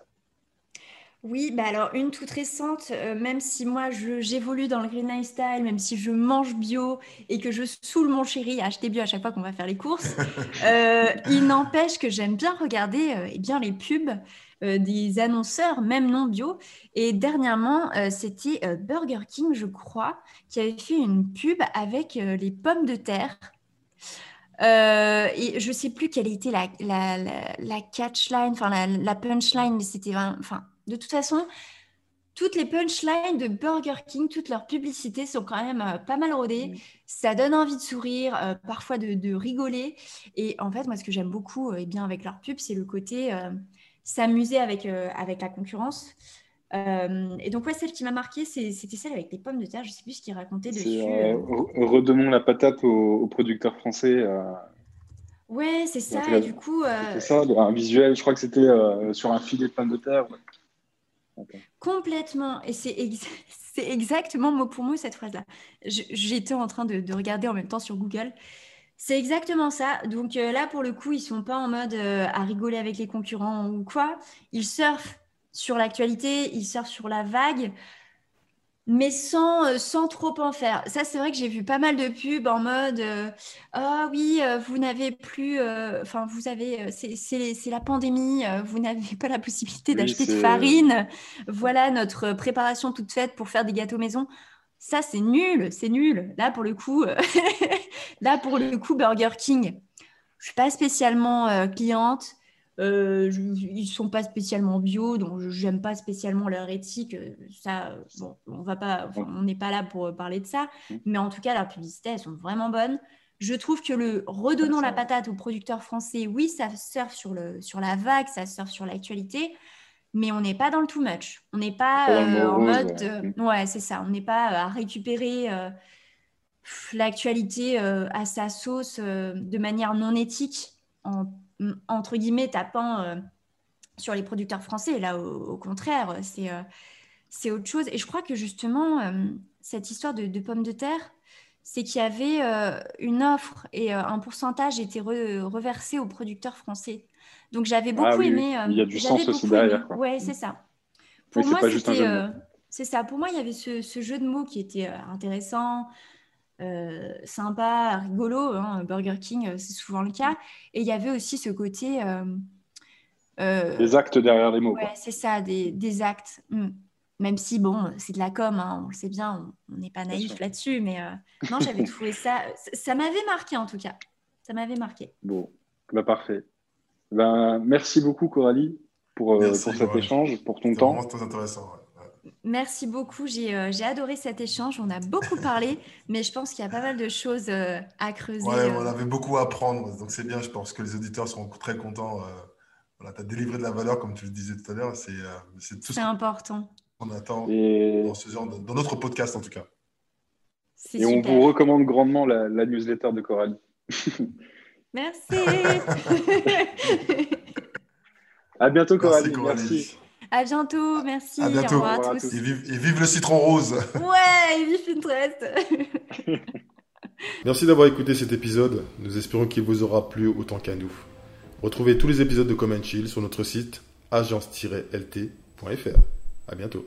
Oui, bah alors une toute récente, euh, même si moi j'évolue dans le green lifestyle, même si je mange bio et que je saoule mon chéri à acheter bio à chaque fois qu'on va faire les courses, <laughs> euh, il n'empêche que j'aime bien regarder euh, eh bien, les pubs des annonceurs, même non bio. Et dernièrement, c'était Burger King, je crois, qui avait fait une pub avec les pommes de terre. Euh, et je sais plus quelle était la, la, la, la catchline, enfin la, la punchline, mais c'était enfin de toute façon, toutes les punchlines de Burger King, toutes leurs publicités sont quand même euh, pas mal rodées. Mm. Ça donne envie de sourire, euh, parfois de, de rigoler. Et en fait, moi, ce que j'aime beaucoup euh, eh bien, avec leurs pubs, c'est le côté s'amuser avec, avec la concurrence. Et donc, ouais, celle qui m'a marqué, c'était celle avec les pommes de terre. Je sais plus ce qu'ils racontaient dessus. Redonnons la patate aux, aux producteurs français. Ouais, c'est ça. Et du coup, C'est ça, un visuel, je crois que c'était sur un filet de pommes de terre. ouais. Complètement. Et c'est ex- <laughs> c'est exactement mot pour mot cette phrase-là. J'étais en train de, de regarder en même temps sur Google. C'est exactement ça. Donc euh, là, pour le coup, ils sont pas en mode euh, à rigoler avec les concurrents ou quoi. Ils surfent sur l'actualité, ils surfent sur la vague, mais sans, euh, sans trop en faire. Ça, c'est vrai que j'ai vu pas mal de pubs en mode Ah oui, vous n'avez plus. Enfin, vous avez. c'est la pandémie, vous n'avez pas la possibilité d'acheter de farine. Voilà notre préparation toute faite pour faire des gâteaux maison. Ça, c'est nul, c'est nul. Là, pour le coup, euh, <laughs> là, pour le coup, Burger King, je suis pas spécialement euh, cliente. Euh, ils sont pas spécialement bio, donc j'aime pas spécialement leur éthique. Ça, bon, on va pas, on n'est pas là pour parler de ça, mais en tout cas, leurs publicités, elles sont vraiment bonnes. Je trouve que le redonnons la patate aux producteurs français, oui, ça surfe sur, le, sur la vague, ça surfe sur l'actualité, mais on n'est pas dans le too much. On n'est pas euh, en mode. Euh, ouais, c'est ça. On n'est pas euh, à récupérer l'actualité à sa sauce de manière non éthique, en, entre guillemets, tapant sur les producteurs français. Là, au, contraire, c'est c'est autre chose. Et je crois que justement, cette histoire de, pommes de terre, c'est qu'il y avait une offre et un pourcentage était reversé aux producteurs français. Donc j'avais ah beaucoup aimé. il y a du sens aussi derrière. Oui, Ouais, c'est ça. Pour moi, c'était. Euh, c'est ça. Pour moi, il y avait ce, jeu de mots qui était euh, intéressant, euh, sympa, rigolo. Hein, Burger King, c'est souvent le cas. Et il y avait aussi ce côté. des actes derrière les mots. Ouais, c'est ça, des, actes. Hmm. Même si, bon, c'est de la com, hein, on le sait bien, on n'est pas naïf là-dessus, mais non, j'avais <laughs> trouvé ça. Ça m'avait marqué en tout cas. Ça m'avait marqué. Bon, bah parfait. Ben, merci beaucoup, Coralie, pour, euh, pour cet échange, pour ton temps. Vraiment très intéressant. Merci beaucoup. Euh, j'ai adoré cet échange. On a beaucoup parlé, <laughs> mais je pense qu'il y a pas mal de choses euh, à creuser. Ouais, on avait beaucoup à apprendre. Donc, c'est bien. Je pense que les auditeurs seront très contents. voilà, tu as délivré de la valeur, comme tu le disais tout à l'heure. C'est tout important. On attend dans, ce genre dans notre podcast, en tout cas. Et on vous recommande grandement la, la newsletter de <laughs> <laughs> Coralie. Merci. à bientôt, Coralie. Merci. À bientôt, merci. À bientôt. Au revoir à tous. Et, vive, le citron rose. Ouais, et vive Pinterest. <laughs> merci d'avoir écouté cet épisode. Nous espérons qu'il vous aura plu autant qu'à nous. Retrouvez tous les épisodes de Comment Chill sur notre site agence-lt.fr. À bientôt.